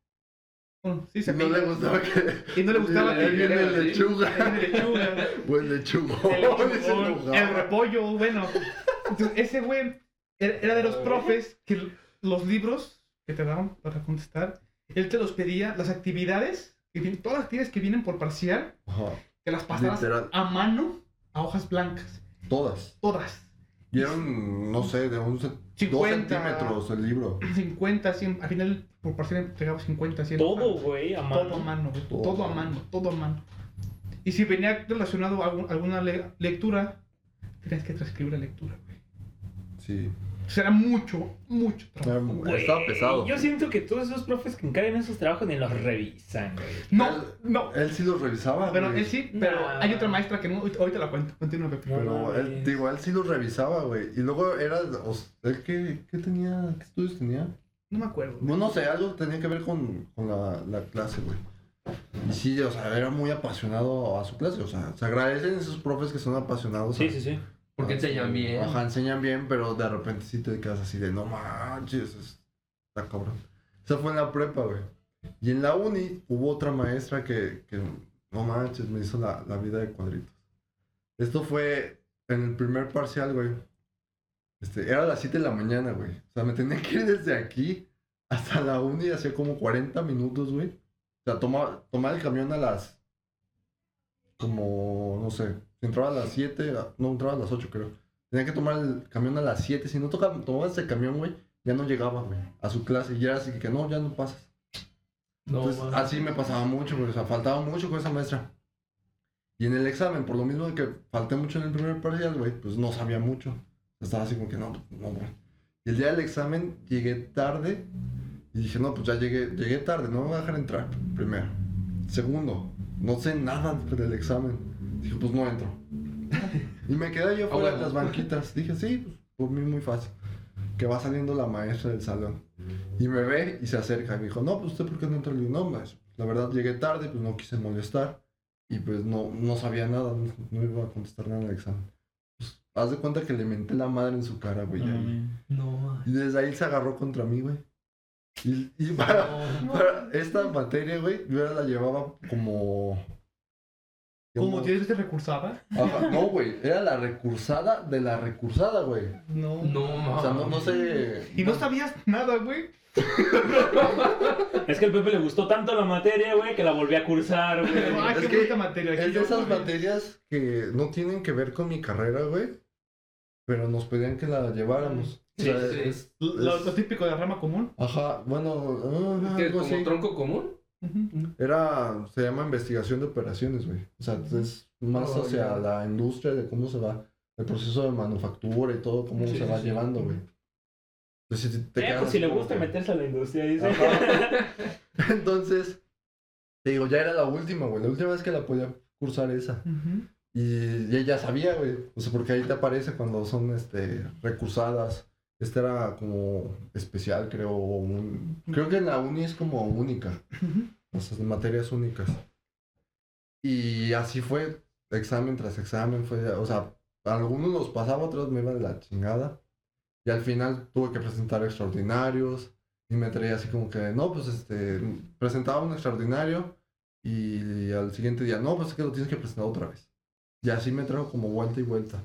Speaker 2: Bueno, sí, se
Speaker 3: No le gustaba que.
Speaker 2: Y no le gustaba que
Speaker 3: viene lechuga.
Speaker 2: Viene lechuga.
Speaker 3: Buen.
Speaker 2: El, el repollo, bueno. Entonces, ese güey Era, de los
Speaker 5: A ver.
Speaker 2: profes que los libros que te daban para contestar, él te los pedía, las actividades, que vienen- todas las actividades que vienen por parcial,
Speaker 3: Ajá.
Speaker 2: que las pasaras
Speaker 3: Literal.
Speaker 2: a mano a hojas blancas.
Speaker 3: Todas.
Speaker 2: Todas.
Speaker 3: Y eran, no sé, de un ce- dos
Speaker 2: 50.
Speaker 3: centímetros el libro.
Speaker 2: 50, 100. Al final, por parcial, entregaba 50, 100.
Speaker 1: Todo, güey, a
Speaker 2: Todo a
Speaker 1: mano.
Speaker 2: mano, güey.
Speaker 3: Todo.
Speaker 2: Todo a mano, todo a mano. Y si venía relacionado a algún- alguna le- lectura, tenías que transcribir la lectura, güey.
Speaker 3: Sí.
Speaker 2: O sea, era mucho, mucho trabajo.
Speaker 1: Güey,
Speaker 3: estaba pesado.
Speaker 1: Yo siento que todos esos profes que encargan esos trabajos ni los revisan, güey.
Speaker 2: No,
Speaker 3: Él-
Speaker 2: no.
Speaker 3: Él sí los revisaba.
Speaker 2: Bueno,
Speaker 3: güey.
Speaker 2: él sí, pero hay otra maestra que no. Ahorita la cuento. Continúa, Pepe.
Speaker 1: No
Speaker 3: Pero él, digo, él sí los revisaba, güey. Y luego era, o sea, ¿él qué, qué tenía? ¿Qué estudios tenía?
Speaker 2: No me acuerdo.
Speaker 3: Bueno, no sé, algo tenía que ver con, con la, la clase, güey. Y sí, o sea, era muy apasionado a su clase. O sea, se agradecen esos profes que son apasionados.
Speaker 1: Sí,
Speaker 3: a-
Speaker 1: sí, sí.
Speaker 5: Porque enseñan bien.
Speaker 3: Ajá, enseñan bien, pero de repente sí te quedas así de, no manches, es- está cabrón. Esa fue en la prepa, güey. Y en la uni hubo otra maestra que, que no manches, me hizo la, la vida de cuadritos. Esto fue en el primer parcial, güey. Este, era a las 7 de la mañana, güey. O sea, me tenía que ir desde aquí hasta la uni, hacía como 40 minutos, güey. O sea, tomaba, tomaba el camión a las. Como, no sé, entraba a las 7, no, entraba a las 8, creo. Tenía que tomar el camión a las 7. Si no toca, tomaba ese camión, güey, ya no llegaba, güey, a su clase. Y era así que no, ya no pasas.
Speaker 5: No,
Speaker 3: Entonces, así me pasaba mucho, güey. O sea, faltaba mucho con esa maestra. Y en el examen, por lo mismo de que falté mucho en el primer parcial, güey, pues no sabía mucho. Estaba así como que no, no, güey. Y el día del examen llegué tarde y dije, no, pues ya llegué, llegué tarde, no me voy a dejar entrar, primero. Segundo, no sé nada del examen. Dije, pues no entro. Y me quedé yo
Speaker 5: Ah,
Speaker 3: fuera de
Speaker 5: bueno.
Speaker 3: las banquitas. Dije, sí, pues por mí muy fácil. Que va saliendo la maestra del salón. Y me ve y se acerca y me dijo, no, pues usted por qué no entró. Le digo, no, maestro, la verdad llegué tarde, pues no quise molestar. Y pues no, no sabía nada, no, no iba a contestar nada el examen. Pues haz de cuenta que le menté la madre en su cara, güey.
Speaker 1: No.
Speaker 5: No.
Speaker 3: Y desde ahí se agarró contra mí, güey. Y, y para,
Speaker 5: No.
Speaker 3: para esta materia, güey, yo ya la llevaba como...
Speaker 2: ¿Cómo tienes que recursaba?
Speaker 3: Ajá, no, güey, era la recursada de la recursada, güey.
Speaker 2: No.
Speaker 5: No,
Speaker 3: O sea, no, no sé...
Speaker 2: Y no sabías nada, güey.
Speaker 1: Es que al Pepe le gustó tanto la materia, güey, que la volví a cursar, güey.
Speaker 2: Ay,
Speaker 3: Es
Speaker 2: qué
Speaker 3: que
Speaker 2: bonita materia. Aquí
Speaker 3: Es de
Speaker 2: yo,
Speaker 3: esas
Speaker 2: güey.
Speaker 3: materias que no tienen que ver con mi carrera, güey. Pero nos pedían que la lleváramos.
Speaker 5: Sí,
Speaker 3: o sea,
Speaker 5: sí.
Speaker 3: es-
Speaker 2: Lo,
Speaker 3: es-
Speaker 2: lo típico de la rama común.
Speaker 3: Ajá, bueno, ah,
Speaker 5: ¿Qué,
Speaker 3: algo
Speaker 5: como
Speaker 3: así.
Speaker 5: tronco común?
Speaker 3: Era, se llama investigación de operaciones, güey. O sea, es más
Speaker 5: Oh,
Speaker 3: hacia la industria de cómo se va, el proceso de manufactura y todo, cómo
Speaker 5: Sí,
Speaker 3: se
Speaker 5: sí,
Speaker 3: va
Speaker 5: sí.
Speaker 3: llevando, güey. Entonces, si te
Speaker 1: Eh,
Speaker 3: quedas
Speaker 1: pues si le gusta
Speaker 3: que-
Speaker 1: meterse a la industria, dice.
Speaker 3: Ajá. Entonces, te digo, ya era la última, güey. La última vez que la podía cursar esa. Y, y ella sabía, güey. O sea, porque ahí te aparece cuando son este, recursadas. Esta era como especial, creo. un- Creo que en la uni es como única. O sea, materias únicas. Y así fue, examen tras examen. Fue, o sea, algunos los pasaba, otros me iba de la chingada. Y al final tuve que presentar extraordinarios. Y me traía así como que, no, pues este, presentaba un extraordinario. Y al siguiente día, no, pues es que lo tienes que presentar otra vez. Y así me trajo como vuelta y vuelta.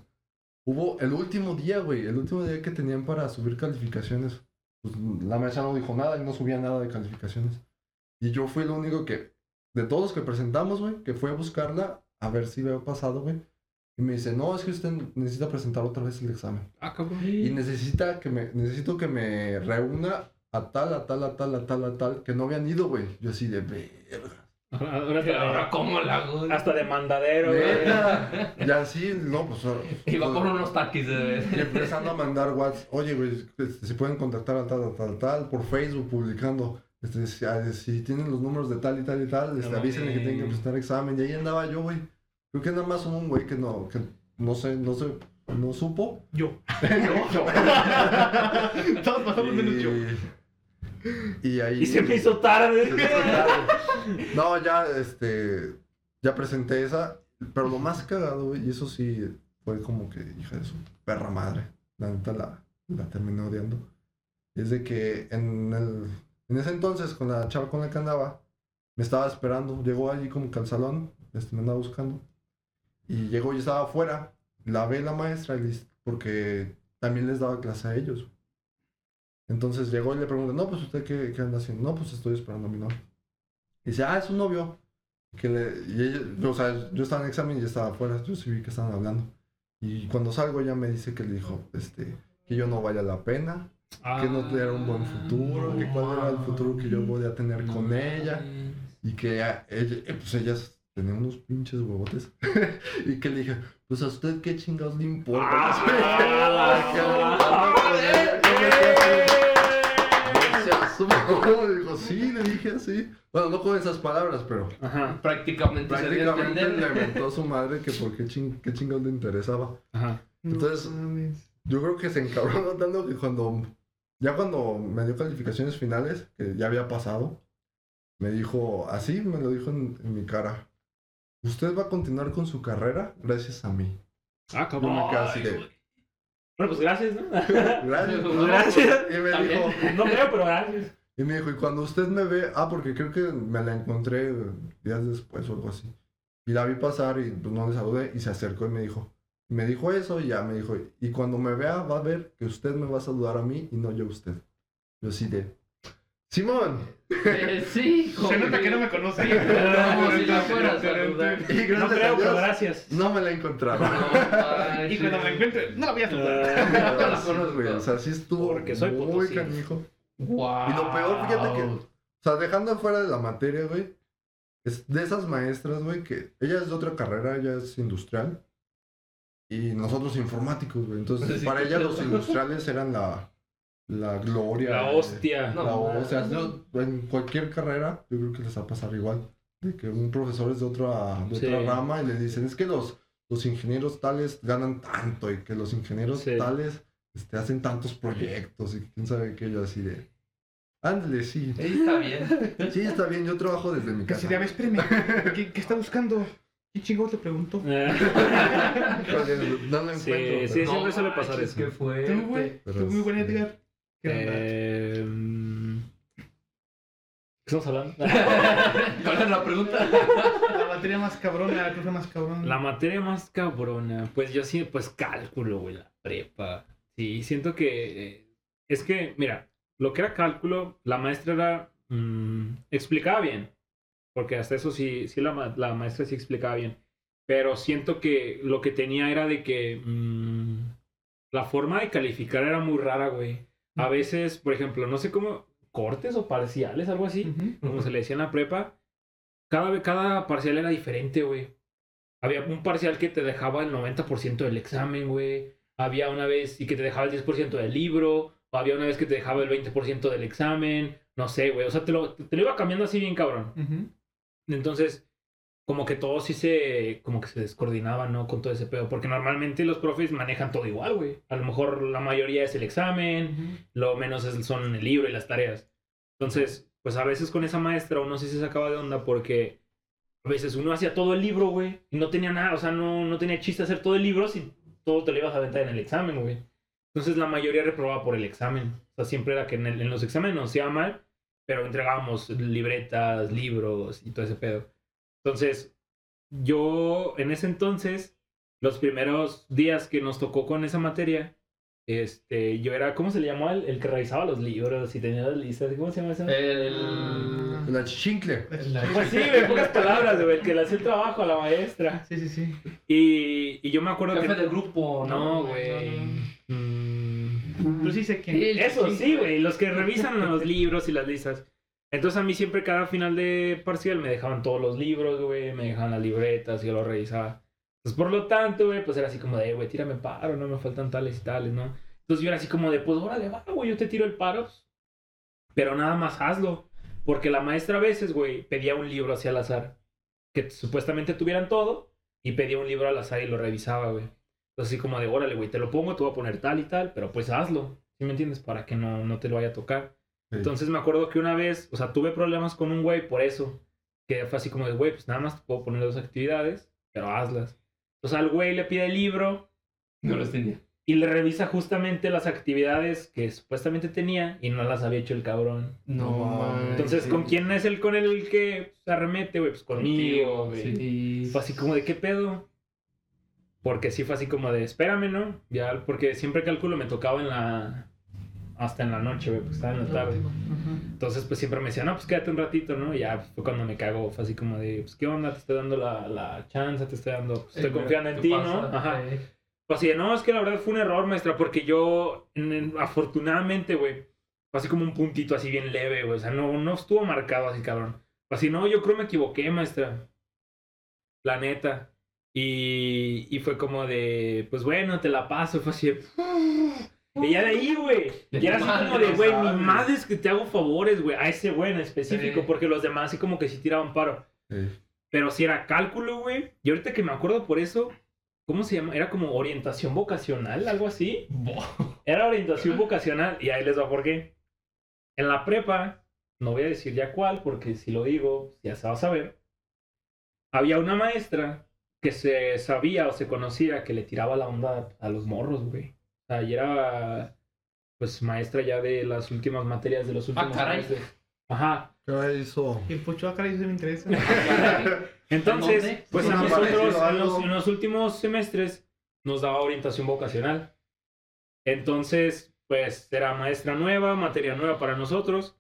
Speaker 3: Hubo el último día, güey, el último día que tenían para subir calificaciones. Pues la maestra no dijo nada y no subía nada de calificaciones. Y yo fui el único que, de todos los que presentamos, güey, que fue a buscarla a ver si había pasado, güey. Y me dice, no, es que usted necesita presentar otra vez el examen.
Speaker 2: Ah, cabrón.
Speaker 3: Y necesita que me, necesito que me reúna a tal, a tal, a tal, a tal, a tal, que no habían ido, güey. Yo así de verga.
Speaker 1: Ahora
Speaker 5: ¿Y ahora
Speaker 1: hasta,
Speaker 5: cómo la hago?
Speaker 1: hasta de mandadero, güey.
Speaker 3: Neta. Y así, no, pues.
Speaker 5: Iba
Speaker 3: pues,
Speaker 5: por unos taquis de
Speaker 3: Y empezando a mandar WhatsApp, oye, güey, si pueden contactar a tal, a tal, tal, por Facebook publicando, este, si, ah, si tienen los números de tal y tal y tal, este,
Speaker 5: No
Speaker 3: avísenle que tienen que presentar examen. Y ahí andaba yo, güey. Creo que nada más hubo un güey que no, que no sé, no sé, no supo.
Speaker 2: Yo.
Speaker 3: Yo.
Speaker 2: Todos pasamos menos yo.
Speaker 3: Y, ahí.
Speaker 1: Y se me hizo tarde.
Speaker 3: No, ya, este, ya presenté esa, pero lo más cagado, güey, y eso sí fue como que, hija de su perra madre, la neta la, la terminé odiando, es de que en, el, en ese entonces, con la chava con la que andaba, me estaba esperando, llegó allí como que al salón, este, me andaba buscando, y llegó y estaba afuera, la ve la maestra, porque también les daba clase a ellos. Entonces llegó y le pregunta, no, pues usted qué, qué anda haciendo? No, pues estoy esperando a mi novio. Y dice, ah, es un novio. Que le, y ella, yo, o sea, yo estaba en examen y ella estaba afuera, yo sí vi que estaban hablando. Y cuando salgo ella me dice que le dijo, este, que yo no vaya la pena, que no tuviera un buen futuro, que cuál era el futuro que yo podía tener con ella. Y que a- ella, eh, pues ellas tenían unos pinches huevotes. y que le dije, pues a usted qué chingados le importa. mamón". Dijo, sí, le dije así. Bueno, no con esas palabras, pero
Speaker 1: Ajá,
Speaker 5: Prácticamente, se
Speaker 3: prácticamente
Speaker 5: entender.
Speaker 3: le inventó a su madre que por qué, ching, qué chingados le interesaba.
Speaker 1: ajá.
Speaker 3: Entonces-
Speaker 2: No.
Speaker 3: Yo creo que se encabronó tanto que cuando, ya cuando me dio calificaciones finales, que ya había pasado, me dijo, así me lo dijo en, en mi cara, usted va a continuar con su carrera gracias a mí.
Speaker 1: Ah,
Speaker 3: Yo me quedé así de,
Speaker 1: Bueno, pues gracias, ¿no?
Speaker 3: gracias.
Speaker 5: Pues
Speaker 1: gracias.
Speaker 3: Y me
Speaker 5: También.
Speaker 3: dijo,
Speaker 1: No creo, pero gracias.
Speaker 3: y me dijo, y cuando usted me ve, ah, porque creo que me la encontré días después o algo así. Y la vi pasar y pues, no le saludé y se acercó y me dijo, me dijo eso y ya me dijo, y cuando me vea va a ver que usted me va a saludar a mí y no yo a usted. Yo así de, Simón.
Speaker 5: Eh, sí,
Speaker 2: Se nota que no me conoce.
Speaker 5: Como si la fuera a saludar.
Speaker 3: Y gracias
Speaker 1: No
Speaker 3: a
Speaker 1: creo, pero
Speaker 3: Dios,
Speaker 1: gracias.
Speaker 3: no me la encontraba.
Speaker 5: Ay,
Speaker 2: Y cuando
Speaker 5: sí.
Speaker 2: me encuentre, no la voy a saludar.
Speaker 5: No
Speaker 3: Sí,
Speaker 5: conozco.
Speaker 3: güey, O sea, sí estuvo
Speaker 1: Porque soy
Speaker 3: muy canijo. Y lo peor, fíjate que, o sea, dejando fuera de la materia, güey, es de esas maestras, güey, que ella es de otra carrera, ella es industrial. Y nosotros informáticos, güey. Entonces,
Speaker 5: Sí,
Speaker 3: para ella los industriales eran la, la gloria.
Speaker 1: La
Speaker 3: eh,
Speaker 1: hostia.
Speaker 5: No.
Speaker 3: la o sea, yo- en cualquier carrera, yo creo que les va a pasar igual. De que un profesor es de otra, de
Speaker 1: Sí.
Speaker 3: otra rama y le dicen, es que los, los ingenieros tales ganan tanto y que los ingenieros
Speaker 1: Sí.
Speaker 3: tales este, hacen tantos proyectos y quién sabe qué, yo así de... Ándale, sí.
Speaker 5: Sí, está bien.
Speaker 3: Sí, está bien, yo trabajo desde mi
Speaker 2: Que
Speaker 3: casa.
Speaker 2: si ves, espérame. ¿Qué, qué está buscando? ¿Qué chingo te pregunto?
Speaker 3: Híjole, No lo
Speaker 1: Sí,
Speaker 3: encuentro.
Speaker 1: sí,
Speaker 3: pero-
Speaker 1: siempre suele pasar eso.
Speaker 5: ¿Qué fue?
Speaker 2: Tú, güey.
Speaker 3: Pero
Speaker 2: Tú muy buen Edgar. ¿Qué onda?
Speaker 1: Eh, mm, ¿Qué estamos hablando?
Speaker 5: ¿Cuál es la pregunta?
Speaker 2: La materia más cabrona, la cosa más cabrona.
Speaker 1: La materia más cabrona, pues yo sí, pues cálculo, güey, la prepa. Sí, siento que eh, es que, mira, lo que era cálculo, la maestra era, mm, explicaba bien, porque hasta eso sí, sí la, ma- la maestra sí explicaba bien, pero siento que lo que tenía era de que mm, la forma de calificar era muy rara, güey. A veces, por ejemplo, no sé cómo, cortes o parciales, algo así como se le decía en la prepa, cada, cada parcial era diferente, güey. Había un parcial que te dejaba el 90% del examen, güey. Había una vez y que te dejaba el 10% del libro. O había una vez que te dejaba el 20% del examen. No sé, güey. O sea, te lo, te lo iba cambiando así bien cabrón. Entonces, como que todo sí se, como que se descoordinaba, ¿no? Con todo ese pedo. Porque normalmente los profes manejan todo igual, güey. A lo mejor la mayoría es el examen,
Speaker 2: Ujú.
Speaker 1: lo menos es- son el libro y las tareas. Entonces, pues a veces con esa maestra uno sí se sacaba de onda porque a veces uno hacía todo el libro, güey, y no tenía nada, o sea, no, no tenía chiste hacer todo el libro si todo te lo ibas a aventar en el examen, güey. Entonces la mayoría reprobaba por el examen. O sea, siempre era que en, el- en los exámenes nos iba mal, pero entregábamos libretas, libros y todo ese pedo. Entonces, yo en ese entonces, los primeros días que nos tocó con esa materia, este, yo era, ¿cómo se le llamaba? El, el que revisaba los libros y tenía las listas. ¿Cómo se llama eso?
Speaker 5: El...
Speaker 3: La chichincle.
Speaker 1: Pues sí, en pocas palabras, güey, el que le hacía el trabajo a la maestra.
Speaker 2: Sí, sí, sí.
Speaker 1: Y, y yo me acuerdo
Speaker 5: Jefe
Speaker 1: que...
Speaker 5: de grupo, ¿no?
Speaker 1: No, güey. Mm.
Speaker 2: Tú sí sé quién.
Speaker 1: Eso sí, güey, los que revisan los libros y las listas. Entonces a mí siempre cada final de parcial me dejaban todos los libros, güey, me dejaban las libretas yo lo revisaba. Entonces por lo tanto, güey, pues era así como de, güey, tírame paro, no me faltan tales y tales, ¿no? Entonces yo era así como de, pues órale, va, güey, yo te tiro el paro. Pero nada más hazlo. Porque la maestra a veces, güey, pedía un libro así al azar. Que supuestamente tuvieran todo. Y pedía un libro al azar y lo revisaba, güey. Entonces así como de, órale, güey, te lo pongo, te voy a poner tal y tal, pero pues hazlo. ¿Sí me entiendes? Para que no, no te lo vaya a tocar.
Speaker 3: Sí.
Speaker 1: Entonces me acuerdo que una vez, o sea, tuve problemas con un güey por eso. Que fue así como de, güey, pues nada más te puedo poner dos actividades, pero hazlas. Entonces al güey le pide el libro
Speaker 5: No los tenía.
Speaker 1: y le revisa justamente las actividades que supuestamente tenía y no las había hecho el cabrón.
Speaker 5: No.
Speaker 1: Entonces,
Speaker 3: sí.
Speaker 1: ¿con quién es el con el que se arremete, güey? Pues conmigo, güey.
Speaker 5: Sí.
Speaker 1: Fue así como de, ¿qué pedo? Porque sí fue así como de, espérame, ¿no? Ya, porque siempre cálculo me tocaba en la... Hasta en la noche, güey, pues estaba en la tarde. Entonces, pues siempre me decía, no, pues quédate un ratito, ¿no? Y ya fue cuando me cago, fue así como de, pues, ¿qué onda? Te estoy dando la, la chance, te estoy dando, pues, estoy
Speaker 5: Eh,
Speaker 1: confiando en
Speaker 5: ¿qué
Speaker 1: ti,
Speaker 5: pasa?
Speaker 1: ¿no? Ajá.
Speaker 5: Eh,
Speaker 1: Pues así de, no, es que la verdad fue un error, maestra, porque yo, en- en- afortunadamente, güey, fue así como un puntito así bien leve, güey, o sea, no, no estuvo marcado así, cabrón. Fue así, no, yo creo me equivoqué, maestra. La neta. Y, y fue como de, pues bueno, te la paso, fue así de, Y ya de ahí, güey. Y era así como de, güey, mi madre es que te hago favores, güey, a ese güey en específico,
Speaker 5: Sí.
Speaker 1: porque los demás así como que sí tiraban paro.
Speaker 3: Sí.
Speaker 1: Pero si era cálculo, güey. Y ahorita que me acuerdo por eso, ¿cómo se llama? Era como orientación vocacional, algo así.
Speaker 5: bo-
Speaker 1: Era orientación vocacional. Y ahí les va por qué. En la prepa, no voy a decir ya cuál, porque si lo digo, ya se va a saber. Había una maestra que se sabía o se conocía que le tiraba la onda a los morros, güey. O sea, y era, pues, maestra ya de las últimas materias de los últimos
Speaker 5: caray.
Speaker 1: semestres. Ajá.
Speaker 3: ¿Qué hizo?
Speaker 2: Y el pocho acá eso me interesa.
Speaker 1: Entonces,
Speaker 5: ¿Dónde?
Speaker 1: pues
Speaker 3: ¿Dónde
Speaker 1: a nosotros en los, en los últimos semestres nos daba orientación vocacional. Entonces, pues era maestra nueva, materia nueva para nosotros.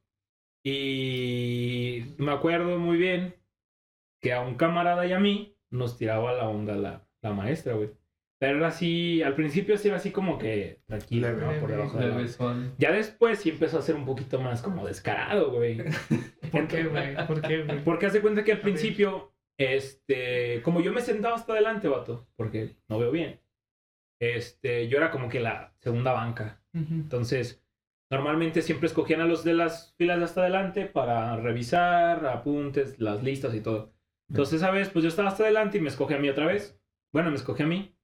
Speaker 1: Y me acuerdo muy bien que a un camarada y a mí nos tiraba la onda la, la maestra, güey. Pero era así, al principio sí era así como que tranquilo,
Speaker 3: Leve,
Speaker 1: ¿no? Por
Speaker 2: leve,
Speaker 1: debajo de la-. Ya después sí empezó a ser un poquito más como descarado, güey.
Speaker 2: ¿Por qué, güey? ¿Por qué, güey?
Speaker 1: Porque hace cuenta que al principio, este, como yo me sentaba hasta adelante, vato, porque no veo bien, este, yo era como que la segunda banca.
Speaker 2: Ujú.
Speaker 1: Entonces, normalmente siempre escogían a los de las filas de hasta adelante para revisar apuntes, las listas y todo. Entonces, esa vez, pues yo estaba hasta adelante y me escoge a mí otra vez. Bueno, me escoge a mí.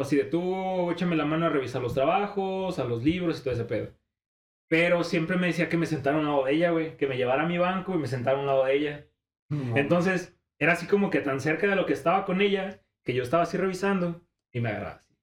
Speaker 1: Pues así de tú, échame la mano a revisar los trabajos, a los libros y todo ese pedo. Pero siempre me decía que me sentara a un lado de ella, güey. Que me llevara a mi banco y me sentara a un lado de ella. Entonces, era así como que tan cerca de lo que estaba con ella, que yo estaba así revisando y me agarraba así.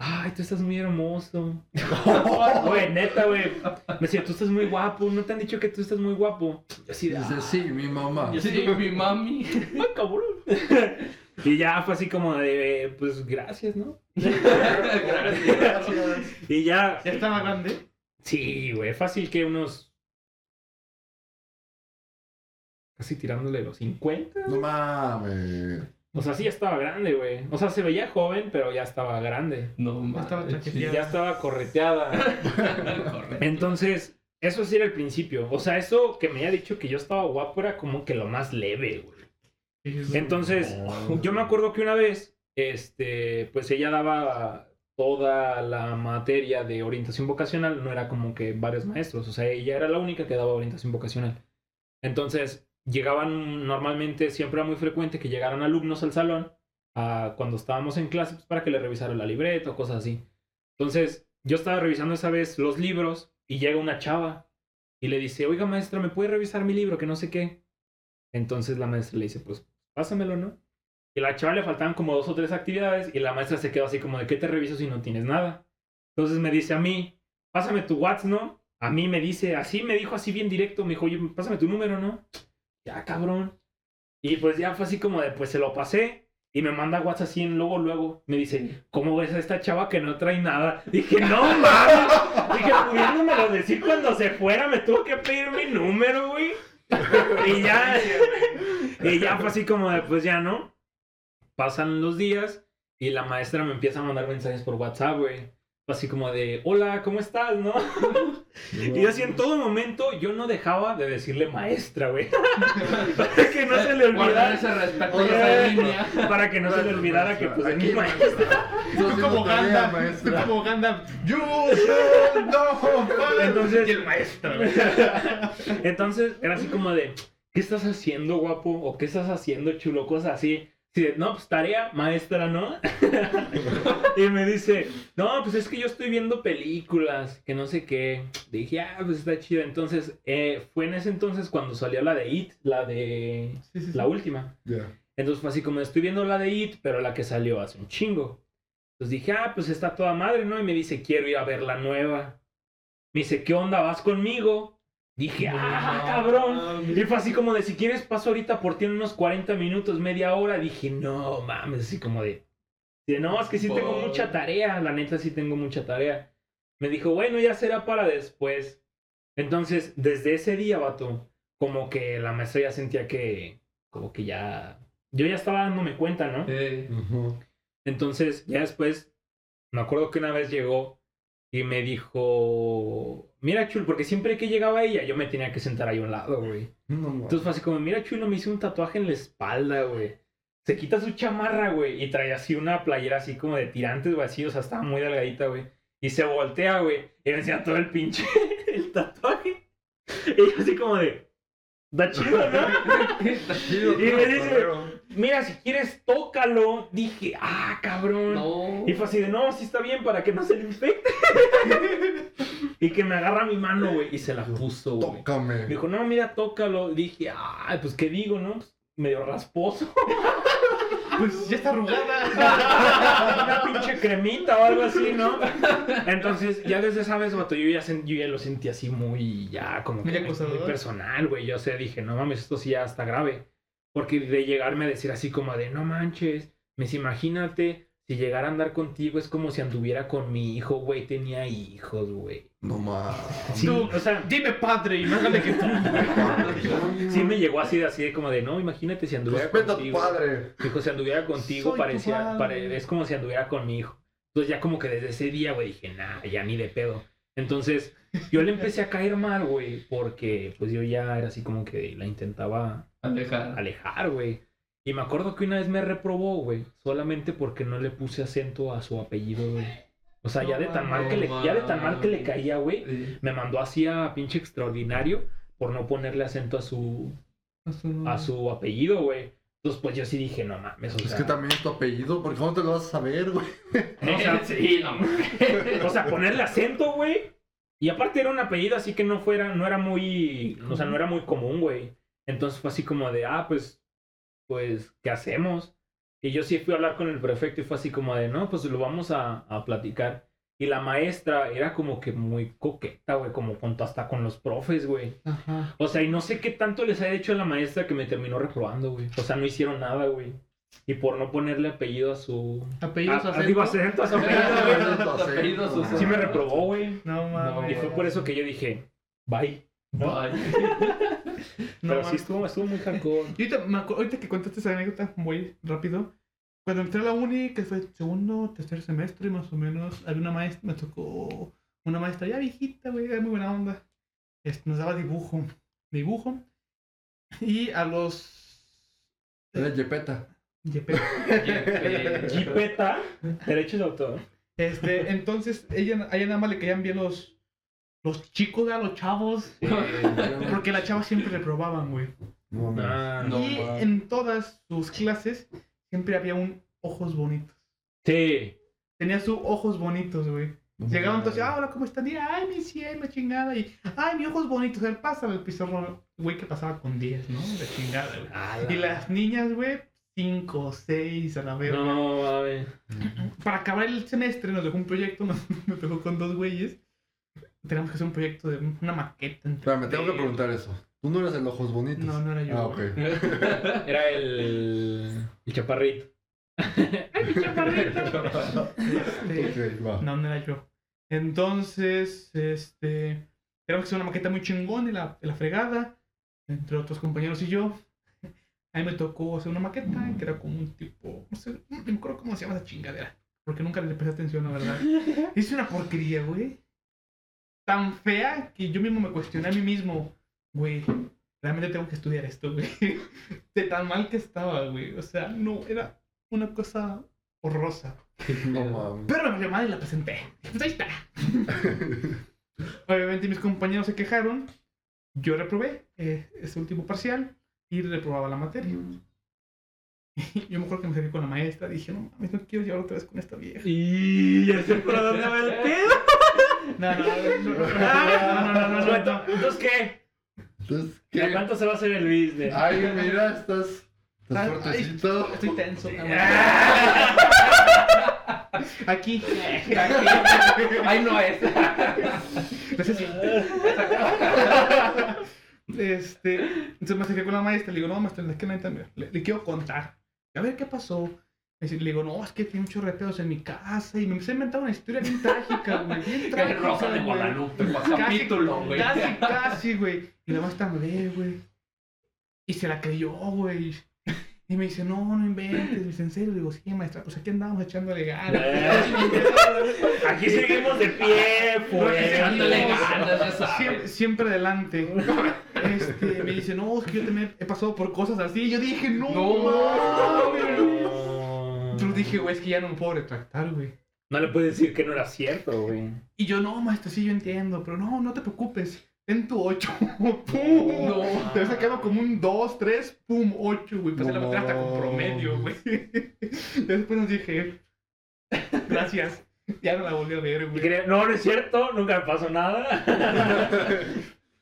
Speaker 1: Ay, tú estás muy hermoso. Güey, neta, güey. Me decía, tú estás muy guapo. ¿No te han dicho que tú estás muy guapo? Yo así de, "Ah,
Speaker 3: sí, mi mamá.
Speaker 5: Sí, mi mami.
Speaker 1: ay, cabrón. y ya fue así como de, pues, gracias, ¿no?
Speaker 3: Gracias.
Speaker 1: Y ya,
Speaker 2: ¿Ya estaba grande?
Speaker 1: sí, güey, fácil que unos... Casi tirándole los 50.
Speaker 3: No mames.
Speaker 1: O sea, sí ya estaba grande, güey. O sea, se veía joven, pero ya estaba grande.
Speaker 5: No
Speaker 2: Ya estaba
Speaker 5: mames.
Speaker 2: chaqueteado.
Speaker 1: Ya estaba correteada. Entonces, eso sí era el principio. O sea, eso que me había dicho que yo estaba guapo era como que lo más leve, güey. Entonces, yo me acuerdo que una vez, este, pues ella daba toda la materia de orientación vocacional, no era como que varios maestros, o sea, ella era la única que daba orientación vocacional. Entonces, llegaban normalmente, siempre era muy frecuente que llegaran alumnos al salón a, cuando estábamos en clase pues, para que le revisaran la libreta o cosas así. Entonces, yo estaba revisando esa vez los libros y llega una chava y le dice, oiga maestra, ¿me puede revisar mi libro? Que no sé qué. Entonces la maestra le dice, pues pásamelo, ¿no? Y a la chava le faltaban como dos o tres actividades y la maestra se quedó así como de, ¿qué te reviso si no tienes nada? Entonces me dice a mí, pásame tu WhatsApp, ¿no? A mí me dice, así me dijo así bien directo, me dijo, oye, pásame tu número, ¿no? Ya, cabrón. Y pues ya fue así como de, pues se lo pasé y me manda WhatsApp así en luego, luego. Me dice, ¿cómo ves a esta chava que no trae nada? Dije, no mames. Dije, pudiéndomelo decir cuando se fuera, me tuvo que pedir mi número, güey. Y ya, y ya fue así como de, pues ya, ¿no? Pasan los días y la maestra me empieza a mandar mensajes por WhatsApp, güey. Así como de, hola, ¿cómo estás, no? Y así en todo momento yo no dejaba de decirle maestra, güey. Para que no se le olvidara.
Speaker 5: ese respeto
Speaker 1: Oye,
Speaker 5: esa línea.
Speaker 1: Para que no se le olvidara que pues es mi maestra.
Speaker 2: Tú como
Speaker 3: Ganda,
Speaker 2: Gandalf. Tú como Gandalf.
Speaker 3: You should know.
Speaker 1: Entonces-
Speaker 2: Y el maestro. güey.
Speaker 1: Entonces era así como de, ¿qué estás haciendo, guapo? ¿O qué estás haciendo, chulo? Cosas así. Sí, no, pues tarea, maestra, ¿no? y me dice, no, pues es que yo estoy viendo películas, que no sé qué. Dije, ah, pues está chido. Entonces, eh, fue en ese entonces cuando salió la de It, la de...
Speaker 2: Sí, sí, sí.
Speaker 1: La última. Entonces fue así como estoy viendo la de It, pero la que salió hace un chingo. Entonces dije, ah, pues está toda madre, ¿no? Y me dice, quiero ir a ver la nueva. Me dice, ¿qué onda? ¿Vas conmigo? Dije, ah, cabrón. Y fue así como de, si quieres paso ahorita por ti en unos 40 minutos, media hora. Dije, no mames, así como de, Dice, no, es que sí tengo mucha tarea, la neta sí tengo mucha tarea. Me dijo, bueno, ya será para después. Entonces, desde ese día, vato, como que la maestra ya sentía que, como que ya, yo ya estaba dándome cuenta, ¿no?
Speaker 5: Eh.
Speaker 1: Entonces, ya después, me acuerdo que una vez llegó y me dijo, mira, Chul, porque siempre que llegaba ella, yo me tenía que sentar ahí a un lado, güey.
Speaker 3: No.
Speaker 1: Entonces fue así como, mira, Chulo, me hice un tatuaje en la espalda, güey. Se quita su chamarra, güey, y trae así una playera así como de tirantes, güey, así, o sea, estaba muy delgadita, güey. Y se voltea, güey, y me enseña todo el pinche, el tatuaje. Y yo así como de, da chido, ¿no?
Speaker 3: Chido,
Speaker 1: Y me dice- Mira, si quieres, tócalo. Dije, ah, cabrón.
Speaker 5: no.
Speaker 1: Y fue así de, no, sí está bien para que no se le infecte. y que me agarra mi mano, güey, y se la puso, güey. Me
Speaker 3: Tócame.
Speaker 1: dijo, no, mira, tócalo. Dije, ay, pues, ¿qué digo, no? Pues, medio rasposo.
Speaker 2: Pues ya está arrugada.
Speaker 1: Una pinche cremita o algo así, ¿no? Entonces, ya desde esa vez, vato, yo ya, sen- yo ya lo sentí así muy, ya, como que
Speaker 2: Muy
Speaker 1: personal, güey. Yo, o sea, dije, no mames, esto sí ya está grave. Porque de llegarme a decir así como de, no manches, me imagínate, si llegara a andar contigo es como si anduviera con mi hijo, güey, tenía hijos, güey.
Speaker 3: No mames.
Speaker 1: Sí,
Speaker 2: Tú,
Speaker 1: o sea,
Speaker 2: Dime padre y más grande que tú.
Speaker 1: sí me llegó así de así de como de, no, imagínate si anduviera
Speaker 3: Respeta
Speaker 1: contigo.
Speaker 3: padre.
Speaker 1: Dijo, si anduviera contigo,
Speaker 2: Soy
Speaker 1: parecía, pare- es como si anduviera con mi hijo. Entonces ya como que desde ese día, güey, dije, nah, ya ni de pedo. Entonces yo le empecé a caer mal, güey, porque pues yo ya era así como que la intentaba
Speaker 5: Alejar.
Speaker 1: alejar, güey. Y me acuerdo que una vez me reprobó, güey, solamente porque no le puse acento a su apellido, güey. O sea, ya de tan mal que le, ya de tan mal que le caía, güey,
Speaker 5: Sí.
Speaker 1: me mandó así a pinche extraordinario por no ponerle acento a su, a su apellido, güey. Entonces, pues yo sí dije, no mames, o
Speaker 3: Es
Speaker 1: sea,
Speaker 3: que también es tu apellido, porque ¿cómo te lo vas a saber, güey?
Speaker 1: no, o sea,
Speaker 5: sí, no mames.
Speaker 1: o sea, ponerle acento, güey. Y aparte era un apellido así que no fuera, no era muy, o sea, no era muy común, güey. Entonces fue así como de, ah, pues, pues, ¿qué hacemos? Y yo sí fui a hablar con el prefecto y fue así como de, no, pues lo vamos a, a platicar. Y la maestra era como que muy coqueta, güey, como con, hasta con los profes, güey.
Speaker 2: Ajá.
Speaker 1: O sea, y no sé qué tanto les ha hecho a la maestra que me terminó reprobando, güey. O sea, no hicieron nada, güey. Y por no ponerle apellido a su...
Speaker 2: Apellidos,
Speaker 1: Ah,
Speaker 2: acento.
Speaker 1: digo, acento a su apellido, güey. Sí me reprobó, güey.
Speaker 2: No mames.
Speaker 1: Y fue por eso que yo dije, bye. ¿no?
Speaker 2: No
Speaker 1: Pero sí estuvo, estuvo muy hardcore.
Speaker 2: Y ahorita, me acu- ahorita que contaste esa anécdota muy rápido, cuando entré a la uni, que fue segundo, tercer semestre más o menos, había una maestra, me tocó una maestra ya viejita, güey, muy buena onda. Este, nos daba dibujo, dibujo. Y a los...
Speaker 3: Era Yepeta.
Speaker 2: Yepe.
Speaker 5: Eh,
Speaker 1: Jipeta, derechos de autor.
Speaker 2: Este, entonces, ella, a ella nada más le caían bien los, los chicos, a los chavos, porque las chavas siempre reprobaban, güey.
Speaker 3: No.
Speaker 1: Ah,
Speaker 5: No.
Speaker 2: y
Speaker 5: mames.
Speaker 2: en todas sus clases siempre había un ojos bonitos.
Speaker 1: Sí.
Speaker 2: Tenía sus ojos bonitos, güey.
Speaker 3: No
Speaker 2: Llegaban entonces, ah, hola, ¿cómo están? Y, ay, mi cielo, la chingada. Y, ay, mis ojos bonitos. Él pasa el pizarrón, güey, que pasaba con 10, ¿no? De chingada, güey.
Speaker 1: Ah,
Speaker 2: Y las niñas, güey, 5, 6 a la verga.
Speaker 1: No, mames.
Speaker 2: Para acabar el semestre nos dejó un proyecto, nos, nos dejó con dos güeyes. Tenemos que hacer un proyecto de una maqueta. entre-
Speaker 3: Espera, me tengo que preguntar eso. ¿Tú no eres el ojos bonitos?
Speaker 2: No, no era yo.
Speaker 3: Ah, ok.
Speaker 1: Era el, el chaparrito. ¡Ay, mi chaparrito!
Speaker 2: Este,
Speaker 3: va.
Speaker 2: No, no era yo. Entonces, este. Tenemos que hacer una maqueta muy chingón en la, en la fregada. Entre otros compañeros y yo. A mí me tocó hacer una maqueta que era como un tipo. No sé, no me acuerdo cómo se llama esa chingadera. Porque nunca le presté atención, la verdad. Hice una porquería, güey. Tan fea que yo mismo me cuestioné a mí mismo. Güey, realmente tengo que estudiar esto, güey. De tan mal que estaba, güey. O sea, no, era una cosa horrorosa.
Speaker 3: No mames.
Speaker 2: Pero me madre y la presenté. Pues ahí está. Obviamente mis compañeros se quejaron. Yo reprobé eh, ese último parcial y reprobaba la materia. Yo me acuerdo que me acerqué con la maestra. Dije, no mames, no quiero llevar otra vez con esta vieja.
Speaker 1: Y ya sé por dónde va el pedo.
Speaker 2: No, no, no, no, no, no,
Speaker 1: ¿Entonces qué?
Speaker 3: ¿Entonces
Speaker 1: qué? ¿A cuánto se va a hacer el business?
Speaker 3: Ay, mira, estás... Estás fuertecito.
Speaker 2: Estoy tenso. Aquí.
Speaker 5: Aquí. Ahí no es.
Speaker 2: Este, se me acerqué con la maestra, le digo, no, maestra, es que neta, le, le quiero contar. A ver qué pasó. Le digo, no, es que tiene muchos repeos en mi casa. Y me empecé a inventar una historia bien trágica, güey. Bien trágica,
Speaker 5: Rosa de. Guadalupe, capítulo, güey.
Speaker 2: Casi, casi, güey. Y la maestra me ve, güey. Y se la creyó, güey. Y me dice, no, no inventes. Me dice, ¿en serio? Le digo, sí, maestra, pues aquí andamos echándole ganas.
Speaker 1: Aquí seguimos de pie, pues.
Speaker 5: Echándole ganas, ya sabes.
Speaker 2: Siempre, siempre adelante. Este, me dice, no, es que yo también he pasado por cosas así. Y yo dije, no,
Speaker 5: No,
Speaker 2: dije, güey, es que ya no me puedo retractar, güey.
Speaker 1: No le puedes decir que no era cierto, güey.
Speaker 2: Y yo, no, maestra, sí, yo entiendo, pero no, no te preocupes. En tu 8. ¡Pum!
Speaker 5: No.
Speaker 2: Te había sacado como un 2, 3, pum, 8, güey. Pasé la
Speaker 3: No.
Speaker 2: materia hasta con promedio, güey. Después nos dije, gracias. Ya no la volví a ver, güey.
Speaker 1: no, no es cierto, nunca me pasó nada.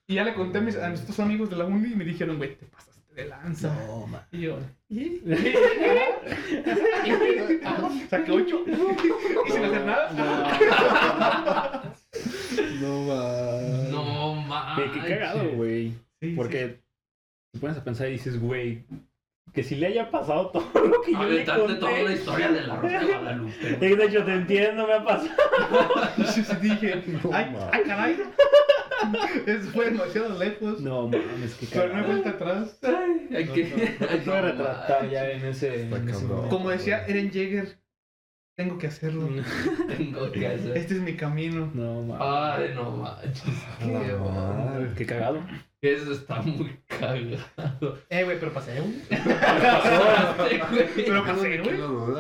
Speaker 2: Y ya le conté a, mis, a estos amigos de la uni y me dijeron, güey, te pasaste de lanza.
Speaker 3: No, man.
Speaker 2: Y yo, ¿y? Saqué 8 y sin hacer nada.
Speaker 3: No, man.
Speaker 5: No
Speaker 1: Qué,
Speaker 5: mames.
Speaker 1: qué cagado, güey.
Speaker 2: Sí,
Speaker 1: Porque te pones a pensar y dices, güey, que si le haya pasado todo lo que yo le
Speaker 5: Aventarte toda la
Speaker 1: conté.
Speaker 5: historia de la Rosa de Guadalupe.
Speaker 1: Y de hecho te entiendo, me ha pasado.
Speaker 2: sí. Dije,
Speaker 3: No,
Speaker 2: ay,
Speaker 3: man.
Speaker 2: ay, caray. Eso fue demasiado lejos.
Speaker 1: No mames, qué
Speaker 2: Pero no vuelta atrás.
Speaker 5: Ay, hay que,
Speaker 1: Hay que retratar ya en ese, en.
Speaker 2: Como decía Eren Jaeger, tengo que hacerlo.
Speaker 5: tengo que hacer.
Speaker 2: Este es mi camino.
Speaker 1: No mames.
Speaker 5: Ay, no manches. Qué,
Speaker 3: madre.
Speaker 1: Qué cagado.
Speaker 5: Eso está muy cagado.
Speaker 2: Eh, güey, pero pasé, güey. Pero
Speaker 3: No
Speaker 2: pasé, güey.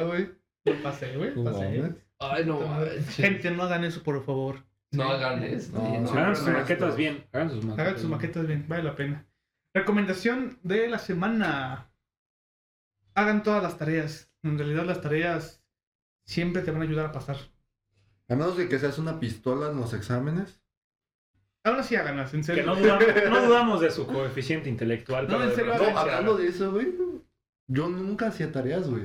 Speaker 3: güey.
Speaker 2: Lo pasé, güey.
Speaker 3: No
Speaker 2: Pasé.
Speaker 3: mames.
Speaker 5: Ay, no manches.
Speaker 2: Gente, no hagan eso, por favor.
Speaker 5: No hagan esto.
Speaker 3: No,
Speaker 5: no.
Speaker 3: sí.
Speaker 1: Hagan sus maquetas bien. Hagan sus maquetas.
Speaker 2: Hagan sus maquetas bien, vale la pena. Recomendación de la semana. Hagan todas las tareas. En realidad las tareas siempre te van a ayudar a pasar.
Speaker 3: A menos de que seas una pistola en los exámenes.
Speaker 2: Aún así háganlas, en
Speaker 1: Que
Speaker 2: serio.
Speaker 1: no dudamos, no dudamos de su coeficiente intelectual.
Speaker 2: No, en serio,
Speaker 3: No, hablando de eso, güey. Yo nunca hacía tareas, güey.